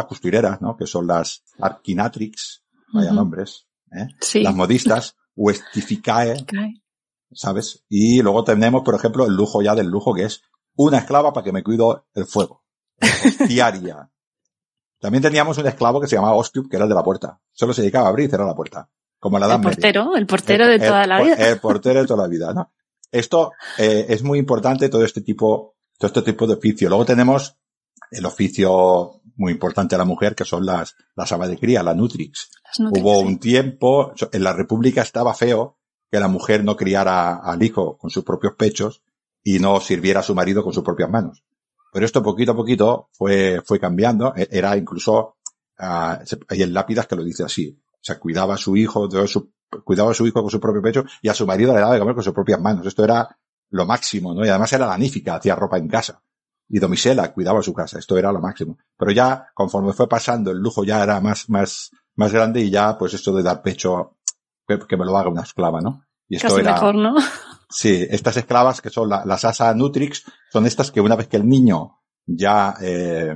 costureras, ¿no? Que son las arquinatrix, vaya Ujú. nombres, ¿eh? Sí. Las modistas, Westificae, Cae. ¿sabes? Y luego tenemos, por ejemplo, el lujo ya del lujo, que es una esclava para que me cuido el fuego. Hostiaria. También teníamos un esclavo que se llamaba Ostium, que era el de la puerta. Solo se dedicaba a abrir y cerrar la puerta. Como la El Media. portero, el portero de El- toda el- la vida. El portero de toda la vida, ¿no? Esto eh, es muy importante, todo este tipo, todo este tipo de oficio. Luego tenemos el oficio muy importante de la mujer, que son las, las amas de cría, la Nutrix. Las noticias, Hubo sí. un tiempo, en la República estaba feo que la mujer no criara al hijo con sus propios pechos y no sirviera a su marido con sus propias manos. Pero esto poquito a poquito fue, fue cambiando. E- Era incluso, se- hay en lápidas que lo dice así. O sea, cuidaba a su hijo, de su, cuidaba a su hijo con su propio pecho y a su marido le daba de comer con sus propias manos. Esto era lo máximo, ¿no? Y además era lanífica, hacía ropa en casa. Y Domisela cuidaba su casa. Esto era lo máximo. Pero ya, conforme fue pasando, el lujo ya era más, más, más grande y ya, pues esto de dar pecho, que, que me lo haga una esclava, ¿no? Y esto Casi era, mejor, ¿no? Sí, estas esclavas que son la- las Asa Nutrix son estas que una vez que el niño ya eh,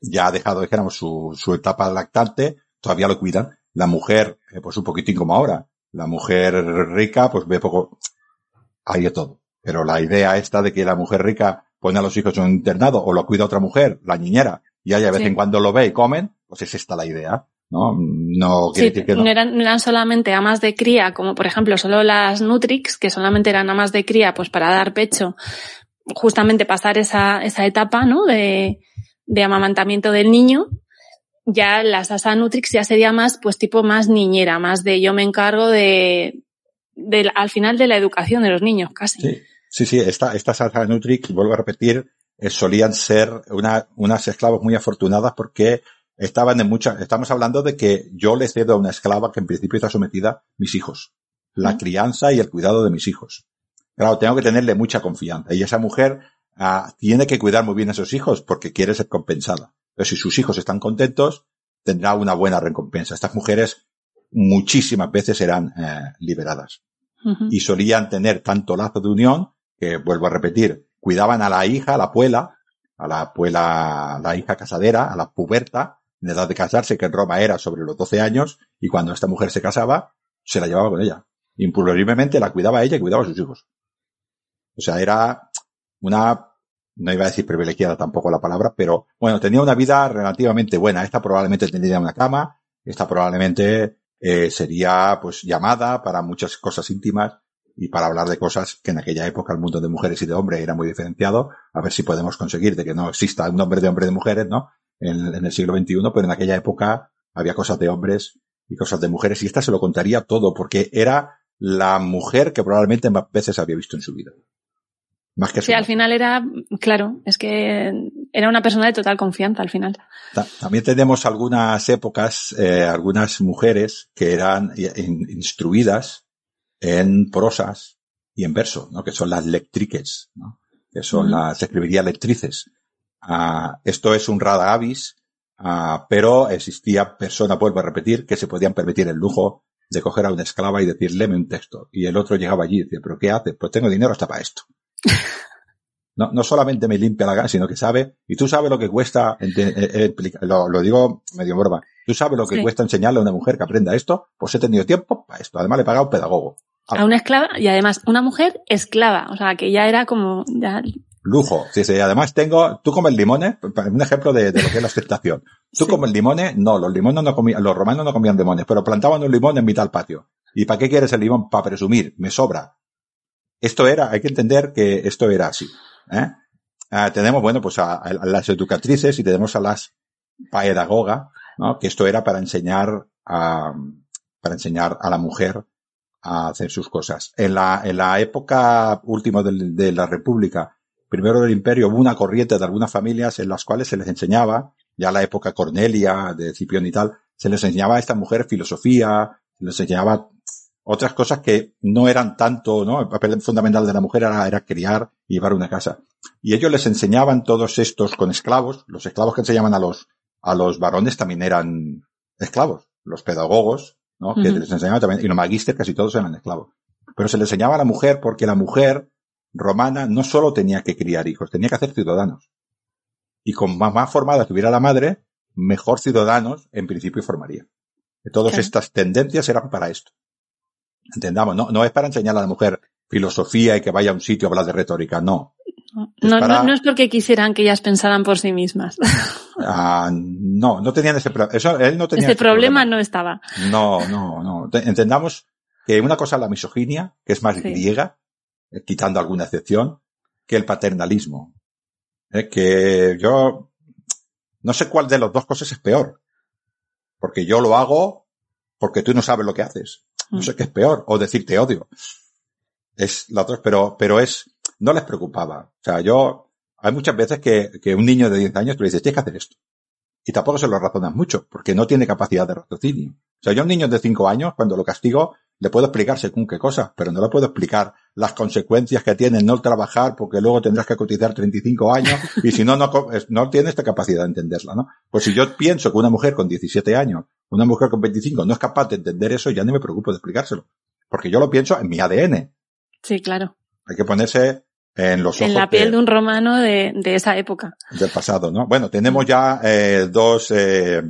ya ha dejado, dijéramos, su, su etapa lactante, todavía lo cuidan. La mujer, eh, pues un poquitín como ahora. La mujer rica, pues ve poco, hay de todo. Pero la idea esta de que la mujer rica pone a los hijos en un internado o lo cuida otra mujer, la niñera, y ella de vez Sí. en cuando lo ve y comen, pues es esta la idea, ¿no? No quiere Sí, decir que no. no eran, no eran solamente amas de cría, como por ejemplo solo las Nutrix, que solamente eran amas de cría, pues para dar pecho, justamente pasar esa, esa etapa, ¿no? De, de amamantamiento del niño. Ya las Asa Nutrix ya sería más, pues tipo más niñera, más de yo me encargo de, de al final de la educación de los niños, casi. Sí, sí, sí, esta, estas Asa Nutrix, vuelvo a repetir, eh, solían ser una, unas esclavas muy afortunadas porque estaban en muchas, estamos hablando de que yo le cedo a una esclava que en principio está sometida a mis hijos. La crianza y el cuidado de mis hijos. Claro, tengo que tenerle mucha confianza. Y esa mujer ah, tiene que cuidar muy bien a esos hijos porque quiere ser compensada. Pero si sus hijos están contentos, tendrá una buena recompensa. Estas mujeres muchísimas veces eran eh, liberadas y solían tener tanto lazo de unión que, vuelvo a repetir, cuidaban a la hija, a la puela, a la puela, la hija casadera, a la puberta, en edad de casarse, que en Roma era sobre los 12 años, y cuando esta mujer se casaba, se la llevaba con ella. Impulsivamente la cuidaba ella y cuidaba a sus hijos. O sea, era una, no iba a decir privilegiada tampoco la palabra, pero bueno, tenía una vida relativamente buena. Esta probablemente tendría una cama, esta probablemente eh, sería pues llamada para muchas cosas íntimas y para hablar de cosas que en aquella época el mundo de mujeres y de hombres era muy diferenciado, a ver si podemos conseguir de que no exista un hombre de hombre de mujeres, ¿no? En, en el siglo XXI, pero en aquella época había cosas de hombres y cosas de mujeres y esta se lo contaría todo porque era la mujer que probablemente más veces había visto en su vida. Más que Sí, al final era, claro, es que era una persona de total confianza al final. Ta- También tenemos algunas épocas, eh, algunas mujeres que eran in- instruidas en prosas y en verso, ¿no? Que son las lectriques, ¿no? Que son las, se escribiría lectrices. Ah, esto es un rara avis, ah, pero existía personas, vuelvo a repetir, que se podían permitir el lujo de coger a una esclava y decir, léeme un texto. Y el otro llegaba allí y decía, ¿pero qué haces? Pues tengo dinero hasta para esto. No, no solamente me limpia la gana, sino que sabe, y tú sabes lo que cuesta, eh, eh, lo, lo digo medio broma, tú sabes lo que Sí. cuesta enseñarle a una mujer que aprenda esto, pues he tenido tiempo para esto. Además le he pagado un pedagogo. A una esclava y además una mujer esclava, o sea, que ya era como, ya, Lujo. Sí, sí. Además tengo, tú comes limones, un ejemplo de, de lo que es la aceptación. Tú Sí. comes limones, no, los limones no comían, los romanos no comían limones, pero plantaban un limón en mitad del patio. ¿Y para qué quieres el limón? Para presumir, me sobra. Esto era, hay que entender que esto era así. ¿eh? Ah, tenemos, bueno, pues a, las educatrices y tenemos a las pedagogas, ¿no? Que esto era para enseñar a, para enseñar a la mujer a hacer sus cosas. En la, en la época última del- de, la República, primero del Imperio, hubo una corriente de algunas familias en las cuales se les enseñaba, ya la época Cornelia, de Cipión y tal, se les enseñaba a esta mujer filosofía, se les enseñaba otras cosas que no eran tanto, ¿no? El papel fundamental de la mujer era, era criar y llevar una casa. Y ellos les enseñaban todos estos con esclavos. Los esclavos que enseñaban a los, a los varones también eran esclavos. Los pedagogos, ¿no? Que les enseñaban también, y los magísteres casi todos eran esclavos. Pero se le enseñaba a la mujer porque la mujer romana no solo tenía que criar hijos, tenía que hacer ciudadanos. Y con más, más formada estuviera la madre, mejor ciudadanos en principio formaría. Todas estas tendencias eran para esto. Entendamos, no, no es para enseñar a la mujer filosofía y que vaya a un sitio a hablar de retórica, no. no, Es no, para- no es porque quisieran que ellas pensaran por sí mismas. Ah, no, no tenían ese problema. Eso, él no tenía Ese ese problema no estaba. No, no, no. Te- Entendamos que una cosa es la misoginia, que es más Sí. griega, eh, quitando alguna excepción, que el paternalismo. Eh, que yo no sé cuál de las dos cosas es peor. Porque yo lo hago porque tú no sabes lo que haces. No Mm. sé qué es peor. O decir te odio. Es la otra, pero, pero es, no les preocupaba. O sea, yo, hay muchas veces que, que un niño de 10 años tú le dices, tienes que hacer esto. Y tampoco se lo razonas mucho, porque no tiene capacidad de raciocinio. O sea, yo a un niño de 5 años, cuando lo castigo, le puedo explicar según qué cosas, pero no le puedo explicar las consecuencias que tiene no trabajar, porque luego tendrás que cotizar 35 años, y si no, no, no tiene esta capacidad de entenderla, ¿no? Pues si yo pienso que una mujer con 17 años, una mujer con 25 no es capaz de entender eso, ya no me preocupo de explicárselo. Porque yo lo pienso en mi ADN. Sí, claro. Hay que ponerse en los ojos En la piel de- de un romano de, de esa época. del pasado, ¿no? Bueno, tenemos ya eh, dos, eh,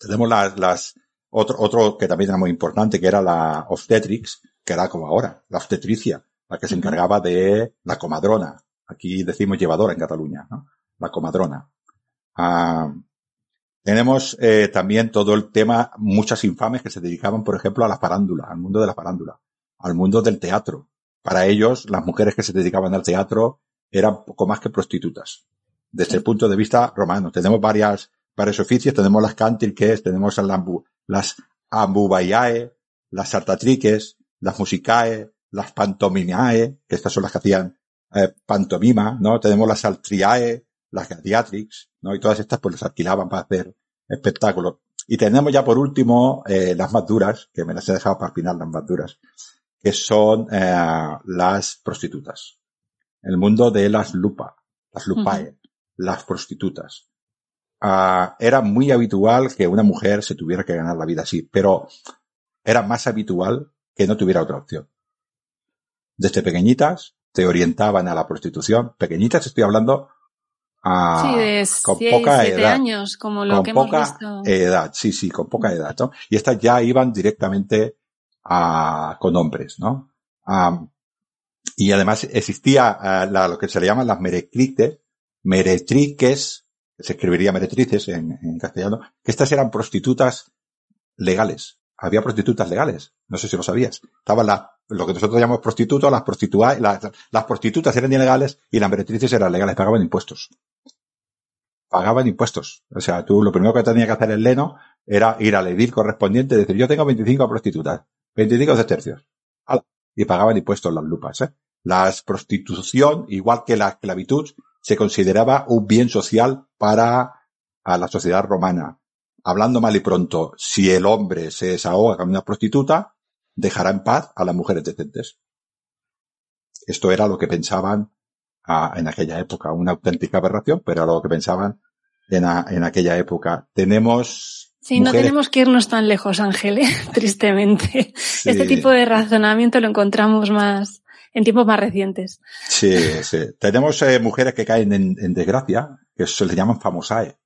tenemos las, las, otro, otro que también era muy importante, que era la obstetrics, que era como ahora, la obstetricia, la que se encargaba de la comadrona. Aquí decimos llevadora en Cataluña, ¿no? La comadrona. Ah, tenemos eh, también todo el tema, muchas infames que se dedicaban, por ejemplo, a la farándula, al mundo de la farándula, al mundo del teatro. Para ellos, las mujeres que se dedicaban al teatro eran poco más que prostitutas. Desde el punto de vista romano, tenemos varias, varios oficios, tenemos las cantilques, tenemos las, ambu- las ambubaiae, las sartatriques, las musicae, las pantomimae, que estas son las que hacían eh, pantomima, ¿no? Tenemos las altriae, las gladiatrix, ¿no? Y todas estas pues las alquilaban para hacer espectáculos. Y tenemos ya por último eh, las más duras, que me las he dejado para el final las más duras, que son eh, las prostitutas. El mundo de las lupa, las lupae, las prostitutas. Ah, era muy habitual que una mujer se tuviera que ganar la vida así, pero era más habitual que no tuviera otra opción. Desde pequeñitas te orientaban a la prostitución. Pequeñitas estoy hablando a, sí, de con 6, poca 7 edad. años, como lo con que hemos poca visto. edad, sí, sí, con poca edad, ¿no? Y estas ya iban directamente a, con hombres, ¿no? Y además existía ah, la- lo que se le llaman las meretrices, meretriques, que se escribiría meretrices en, en castellano, que estas eran prostitutas legales. Había prostitutas legales. No sé si lo sabías. Estaban las, lo que nosotros llamamos prostitutos, las prostitutas, las, prostitutas eran ilegales y las meretrices eran legales, pagaban impuestos. Pagaban impuestos. O sea, tú lo primero que tenía que hacer el leno era ir al edil correspondiente y decir, yo tengo 25 prostitutas, 25 de tercios. Y pagaban impuestos las lupas, ¿eh? La prostitución, igual que la esclavitud, se consideraba un bien social para a la sociedad romana. Hablando mal y pronto, si el hombre se desahoga con una prostituta, dejará en paz a las mujeres decentes. Esto era lo que pensaban en aquella época, una auténtica aberración, pero era lo que pensaban en, a- en aquella época. Tenemos Sí, no mujeres- tenemos que irnos tan lejos, Ángel, ¿eh? tristemente. Sí. Este tipo de razonamiento lo encontramos más en tiempos más recientes. Sí, sí. Tenemos eh, mujeres que caen en, en desgracia, que se les llaman famosae.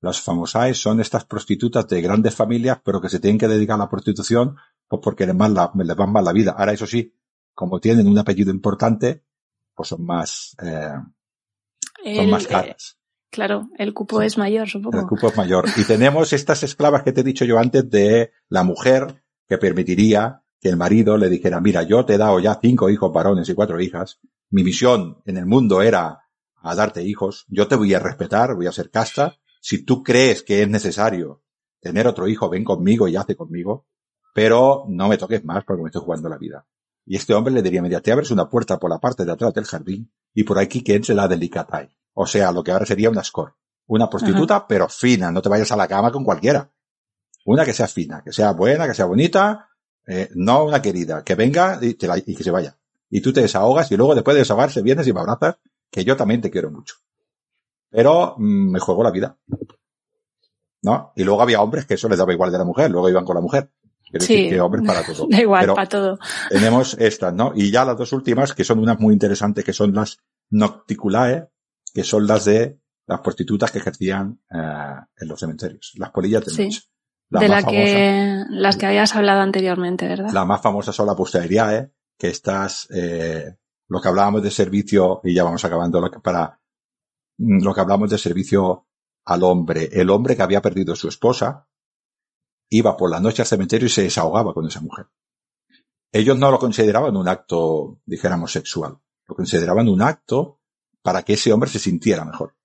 Las famosae son estas prostitutas de grandes familias, pero que se tienen que dedicar a la prostitución, pues porque les, la, les va mal la vida. Ahora, eso sí, como tienen un apellido importante, pues son más, eh, son El- más eh, caras. claro, el cupo Sí. es mayor, El supongo. cupo es mayor. Y tenemos estas esclavas que te he dicho yo antes de la mujer que permitiría que el marido le dijera, mira, yo te he dado ya cinco hijos varones y cuatro hijas. Mi misión en el mundo era a darte hijos. Yo te voy a respetar, voy a ser casta. Si tú crees que es necesario tener otro hijo, ven conmigo y hace conmigo. Pero no me toques más porque me estoy jugando la vida. Y este hombre le diría, mira, te abres una puerta por la parte de atrás del jardín y por aquí que entre la delicatae. O sea, lo que ahora sería una score. Una prostituta, pero fina. No te vayas a la cama con cualquiera. Una que sea fina, que sea buena, que sea bonita, eh, no una querida, que venga y, te la- y que se vaya. Y tú te desahogas y luego después de desahogarse vienes y me abrazas, que yo también te quiero mucho. Pero mm, me juego la vida. ¿No? Y luego había hombres que eso les daba igual de la mujer, luego iban con la mujer. Quiero Sí. decir que hombres para todo. Da igual, Pero para todo. tenemos estas, ¿no? Y ya las dos últimas, que son unas muy interesantes, que son las nocticulae, que son las de las prostitutas que ejercían eh, en los cementerios, las polillas de Sí. noche. La de la famosa- que, las que habías hablado anteriormente, ¿verdad? la más famosa son las posteriae, que estas, eh, lo que hablábamos de servicio, y ya vamos acabando para, lo que hablamos de servicio al hombre. El hombre que había perdido su esposa, iba por la noche al cementerio y se desahogaba con esa mujer. Ellos no lo consideraban un acto, dijéramos, sexual. Lo consideraban un acto para que ese hombre se sintiera mejor.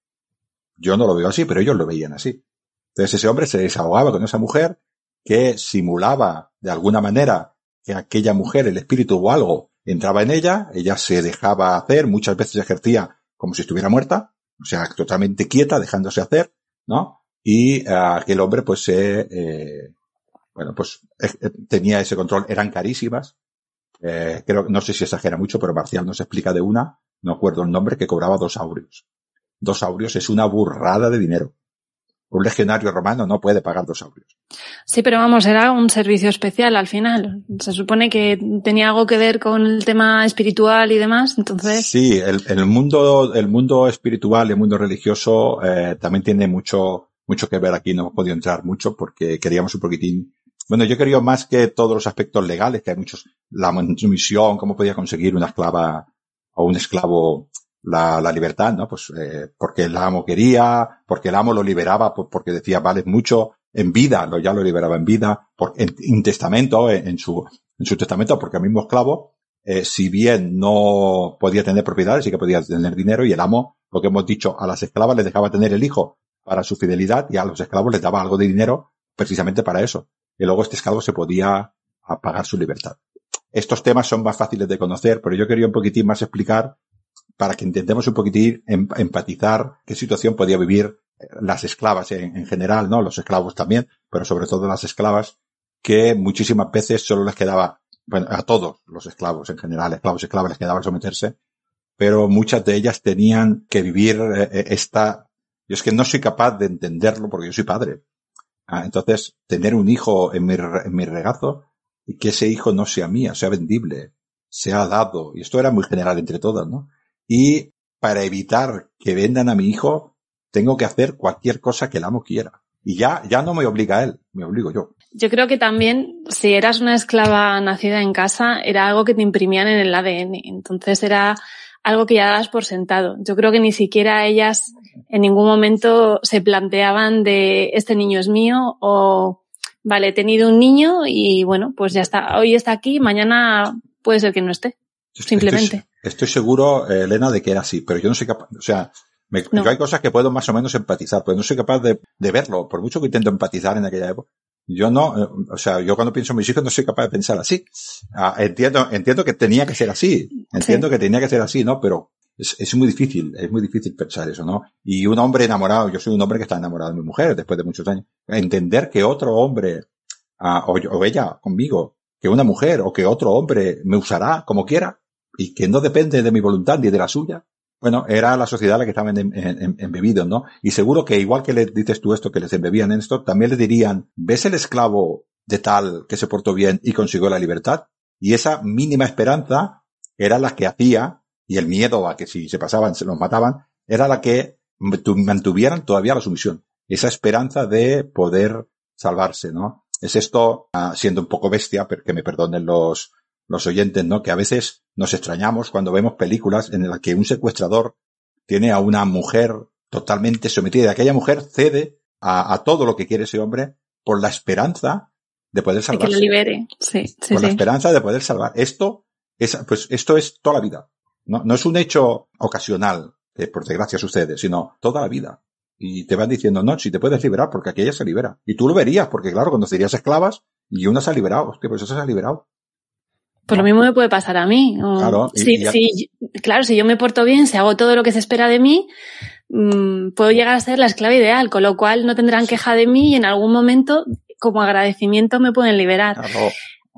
Yo no lo veo así, pero ellos lo veían así. Entonces ese hombre se desahogaba con esa mujer que simulaba de alguna manera que aquella mujer, el espíritu o algo, entraba en ella, ella se dejaba hacer, muchas veces ejercía como si estuviera muerta, o sea, totalmente quieta, dejándose hacer, ¿no? Y ah, aquel hombre pues se, eh, bueno, pues eh, eh, tenía ese control, eran carísimas, eh, creo, no sé si exagera mucho, pero Marcial nos explica de una, no acuerdo el nombre, que cobraba dos aurios. Dos aurios es una burrada de dinero. Un legionario romano no puede pagar dos aureos. Sí, pero vamos, era un servicio especial al final. Se supone que tenía algo que ver con el tema espiritual y demás, entonces. Sí, el, el mundo, el mundo espiritual y el mundo religioso eh, también tiene mucho, mucho que ver aquí. No hemos podido entrar mucho porque queríamos un poquitín. Bueno, yo quería más que todos los aspectos legales, que hay muchos, la misión, cómo podía conseguir una esclava o un esclavo la, la libertad, ¿no? Pues eh, porque el amo quería, porque el amo lo liberaba, porque decía, vale mucho en vida, lo, ya lo liberaba en vida, por, en, en testamento, en, en, su, en su testamento, porque el mismo esclavo, eh, si bien no podía tener propiedades, sí que podía tener dinero, y el amo, lo que hemos dicho, a las esclavas les dejaba tener el hijo para su fidelidad, y a los esclavos les daba algo de dinero precisamente para eso. Y luego este esclavo se podía pagar su libertad. Estos temas son más fáciles de conocer, pero yo quería un poquitín más explicar para que intentemos un poquitín em, empatizar qué situación podía vivir eh, las esclavas en, en, general, ¿no? Los esclavos también, pero sobre todo las esclavas que muchísimas veces solo les quedaba, bueno, a todos los esclavos en general, esclavos esclavas les quedaba someterse, pero muchas de ellas tenían que vivir eh, eh, esta, yo es que no soy capaz de entenderlo porque yo soy padre. Ah, entonces, tener un hijo en mi, en mi regazo y que ese hijo no sea mía, sea vendible, sea dado, y esto era muy general entre todas, ¿no? Y para evitar que vendan a mi hijo, tengo que hacer cualquier cosa que el amo quiera. Y ya, ya no me obliga a él, me obligo yo. Yo creo que también, si eras una esclava nacida en casa, era algo que te imprimían en el ADN. Entonces era algo que ya dabas por sentado. Yo creo que ni siquiera ellas en ningún momento se planteaban de este niño es mío o vale, he tenido un niño y bueno, pues ya está. Hoy está aquí, mañana puede ser que no esté. Simplemente. Estoy, estoy seguro, eh, Elena, de que era así, pero yo no soy capaz, o sea, me, no. yo hay cosas que puedo más o menos empatizar, pero no soy capaz de, de verlo, por mucho que intento empatizar en aquella época. Yo no, eh, o sea, yo cuando pienso en mis hijos no soy capaz de pensar así. Ah, entiendo, entiendo que tenía que ser así. Entiendo sí. que tenía que ser así, ¿no? Pero es, es, muy difícil, es muy difícil pensar eso, ¿no? Y un hombre enamorado, yo soy un hombre que está enamorado de mi mujer después de muchos años. Entender que otro hombre, ah, o, o ella conmigo, que una mujer o que otro hombre me usará como quiera y que no depende de mi voluntad ni de la suya, bueno, era la sociedad la que estaban em, embebidos, ¿no? Y seguro que igual que le dices tú esto, que les embebían en esto, también le dirían, ¿ves el esclavo de tal que se portó bien y consiguió la libertad? Y esa mínima esperanza era la que hacía, y el miedo a que si se pasaban se los mataban, era la que mantuvieran todavía la sumisión. Esa esperanza de poder salvarse, ¿no? Es esto, uh, siendo un poco bestia, que me perdonen los, los oyentes, ¿no? Que a veces nos extrañamos cuando vemos películas en las que un secuestrador tiene a una mujer totalmente sometida. Y aquella mujer cede a, a, todo lo que quiere ese hombre por la esperanza de poder salvarse. De que lo libere, sí. sí por sí. la esperanza de poder salvar. Esto es, pues esto es toda la vida. No, no es un hecho ocasional que por desgracia sucede, sino toda la vida. Y te van diciendo, no, si te puedes liberar porque aquella se libera. Y tú lo verías, porque claro, cuando serías esclavas y una se ha liberado, hostia, pues esa se ha liberado. Pues lo mismo me puede pasar a mí. O, claro, si, y, si, claro, si yo me porto bien, si hago todo lo que se espera de mí, mmm, puedo llegar a ser la esclava ideal, con lo cual no tendrán queja de mí y en algún momento, como agradecimiento, me pueden liberar. Claro.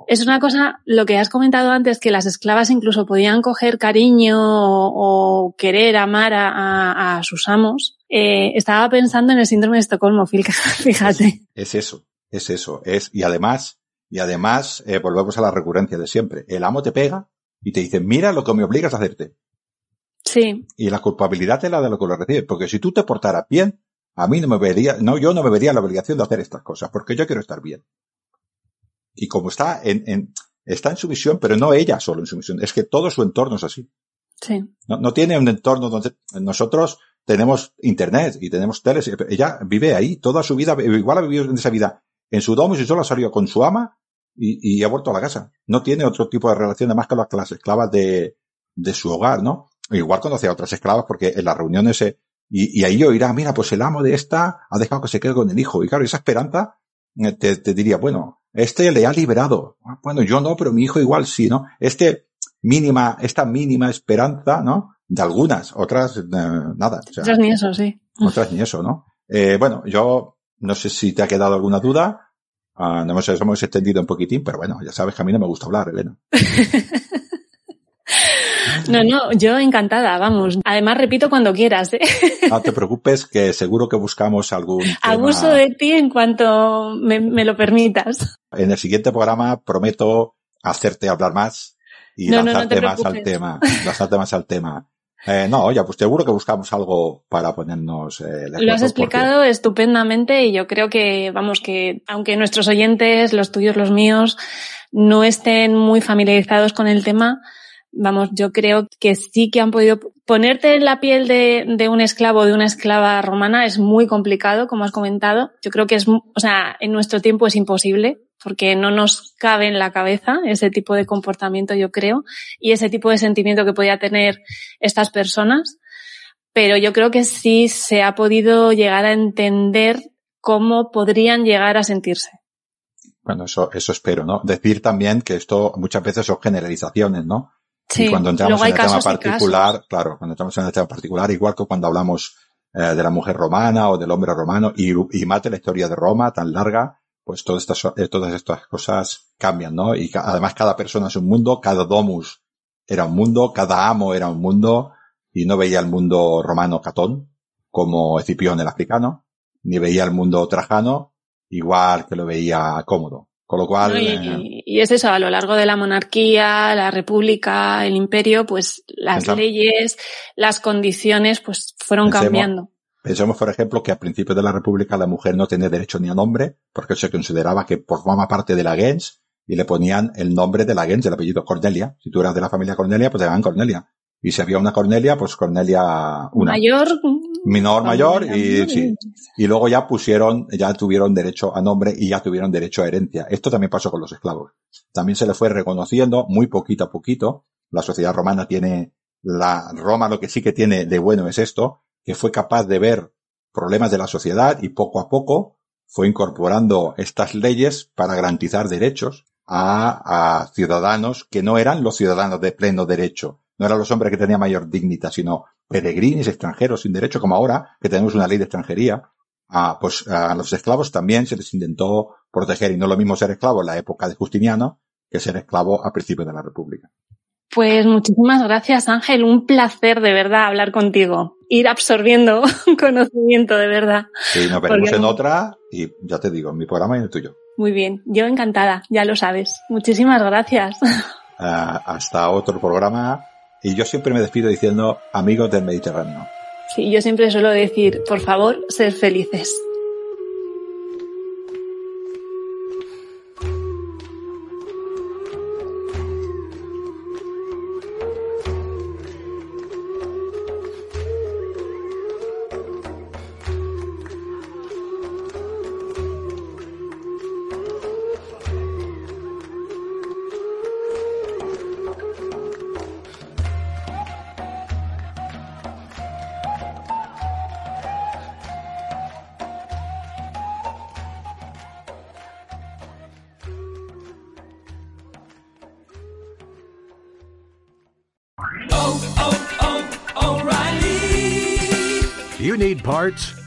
Es una cosa, lo que has comentado antes, que las esclavas incluso podían coger cariño o, o querer amar a, a, a sus amos. Eh, estaba pensando en el síndrome de Estocolmo, fíjate. Es, es eso, es eso. Es, y además, y además, eh, volvemos a la recurrencia de siempre. El amo te pega y te dice, mira lo que me obligas a hacerte. Sí. Y la culpabilidad es la de lo que lo recibes. Porque si tú te portaras bien, a mí no me vería, no, yo no me vería la obligación de hacer estas cosas, porque yo quiero estar bien. Y como está en, en está en su misión, pero no ella solo en su misión, es que todo su entorno es así. Sí. No, no tiene un entorno donde nosotros tenemos internet y tenemos teles, ella vive ahí toda su vida, igual ha vivido en esa vida en su domo y si solo ha salido con su ama y, y, ha vuelto a la casa. No tiene otro tipo de relación además con las, esclavas de, de su hogar, ¿no? Igual conoce a otras esclavas porque en las reuniones se, y, y ahí oirá, mira, pues el amo de esta ha dejado que se quede con el hijo. Y claro, esa esperanza te, te diría, bueno, este le ha liberado. Ah, bueno, yo no, pero mi hijo igual sí, ¿no? Este mínima, esta mínima esperanza, ¿no? De algunas, otras, eh, nada. O sea, otras ni eso, sí. Otras ni eso, ¿no? Eh, bueno, yo no sé si te ha quedado alguna duda. Uh, no hemos, hemos extendido un poquitín, pero bueno, ya sabes que a mí no me gusta hablar, Elena. No, no, yo encantada, vamos. Además, repito cuando quieras. ¿eh? No te preocupes, que seguro que buscamos algún. Tema... Abuso de ti en cuanto me, me, lo permitas. En el siguiente programa prometo hacerte hablar más y No, no, no lanzarte te más al tema. Lanzarte más al tema. Eh, no, oye, pues seguro que buscamos algo para ponernos. Eh, de Lo has porque- explicado estupendamente y yo creo que, vamos, que aunque nuestros oyentes, los tuyos, los míos, no estén muy familiarizados con el tema, vamos, yo creo que sí que han podido ponerte en la piel de, de un esclavo o de una esclava romana es muy complicado, como has comentado. Yo creo que es, o sea, en nuestro tiempo es imposible porque no nos cabe en la cabeza ese tipo de comportamiento, yo creo, y ese tipo de sentimiento que podía tener estas personas pero yo creo que sí se ha podido llegar a entender cómo podrían llegar a sentirse. Bueno, eso, eso espero, ¿no? Decir también que esto muchas veces son generalizaciones, ¿no? Sí, y cuando entramos en el tema particular, claro, cuando entramos en el tema particular, igual que cuando hablamos eh, de la mujer romana o del hombre romano y, y más de la historia de Roma tan larga, pues todas estas, eh, todas estas cosas cambian, ¿no? Y además cada persona es un mundo, cada domus era un mundo, cada amo era un mundo y no veía el mundo romano catón como Escipión el africano, ni veía el mundo trajano igual que lo veía cómodo. Con lo cual, ¿no? Y, eh, y es eso, a lo largo de la monarquía, la república, el imperio, pues las Pensamos- leyes, las condiciones, pues fueron Pensemos- cambiando. Pensemos, por ejemplo, que a principios de la República la mujer no tenía derecho ni a nombre, porque se consideraba que formaba parte de la gens y le ponían el nombre de la gens, el apellido Cornelia. Si tú eras de la familia Cornelia, pues te llamaban Cornelia. Y si había una Cornelia, pues Cornelia una. Mayor. Menor, mayor, y sí. Y luego ya pusieron, ya tuvieron derecho a nombre y ya tuvieron derecho a herencia. Esto también pasó con los esclavos. También se le fue reconociendo muy poquito a poquito. La sociedad romana tiene, la Roma lo que sí que tiene de bueno es esto, que fue capaz de ver problemas de la sociedad y poco a poco fue incorporando estas leyes para garantizar derechos a, a ciudadanos que no eran los ciudadanos de pleno derecho. No eran los hombres que tenían mayor dignidad, sino peregrinos extranjeros sin derecho, como ahora que tenemos una ley de extranjería. Ah, pues a los esclavos también se les intentó proteger y no lo mismo ser esclavo en la época de Justiniano que ser esclavo a principios de la República. Pues muchísimas gracias, Ángel. Un placer de verdad hablar contigo. Ir absorbiendo conocimiento de verdad. Y nos veremos Porque- en otra y ya te digo, en mi programa y en el tuyo. Muy bien. Yo encantada, ya lo sabes. Muchísimas gracias. Ah, hasta otro programa y yo siempre me despido diciendo amigos del Mediterráneo. Sí, yo siempre suelo decir, por favor, ser felices.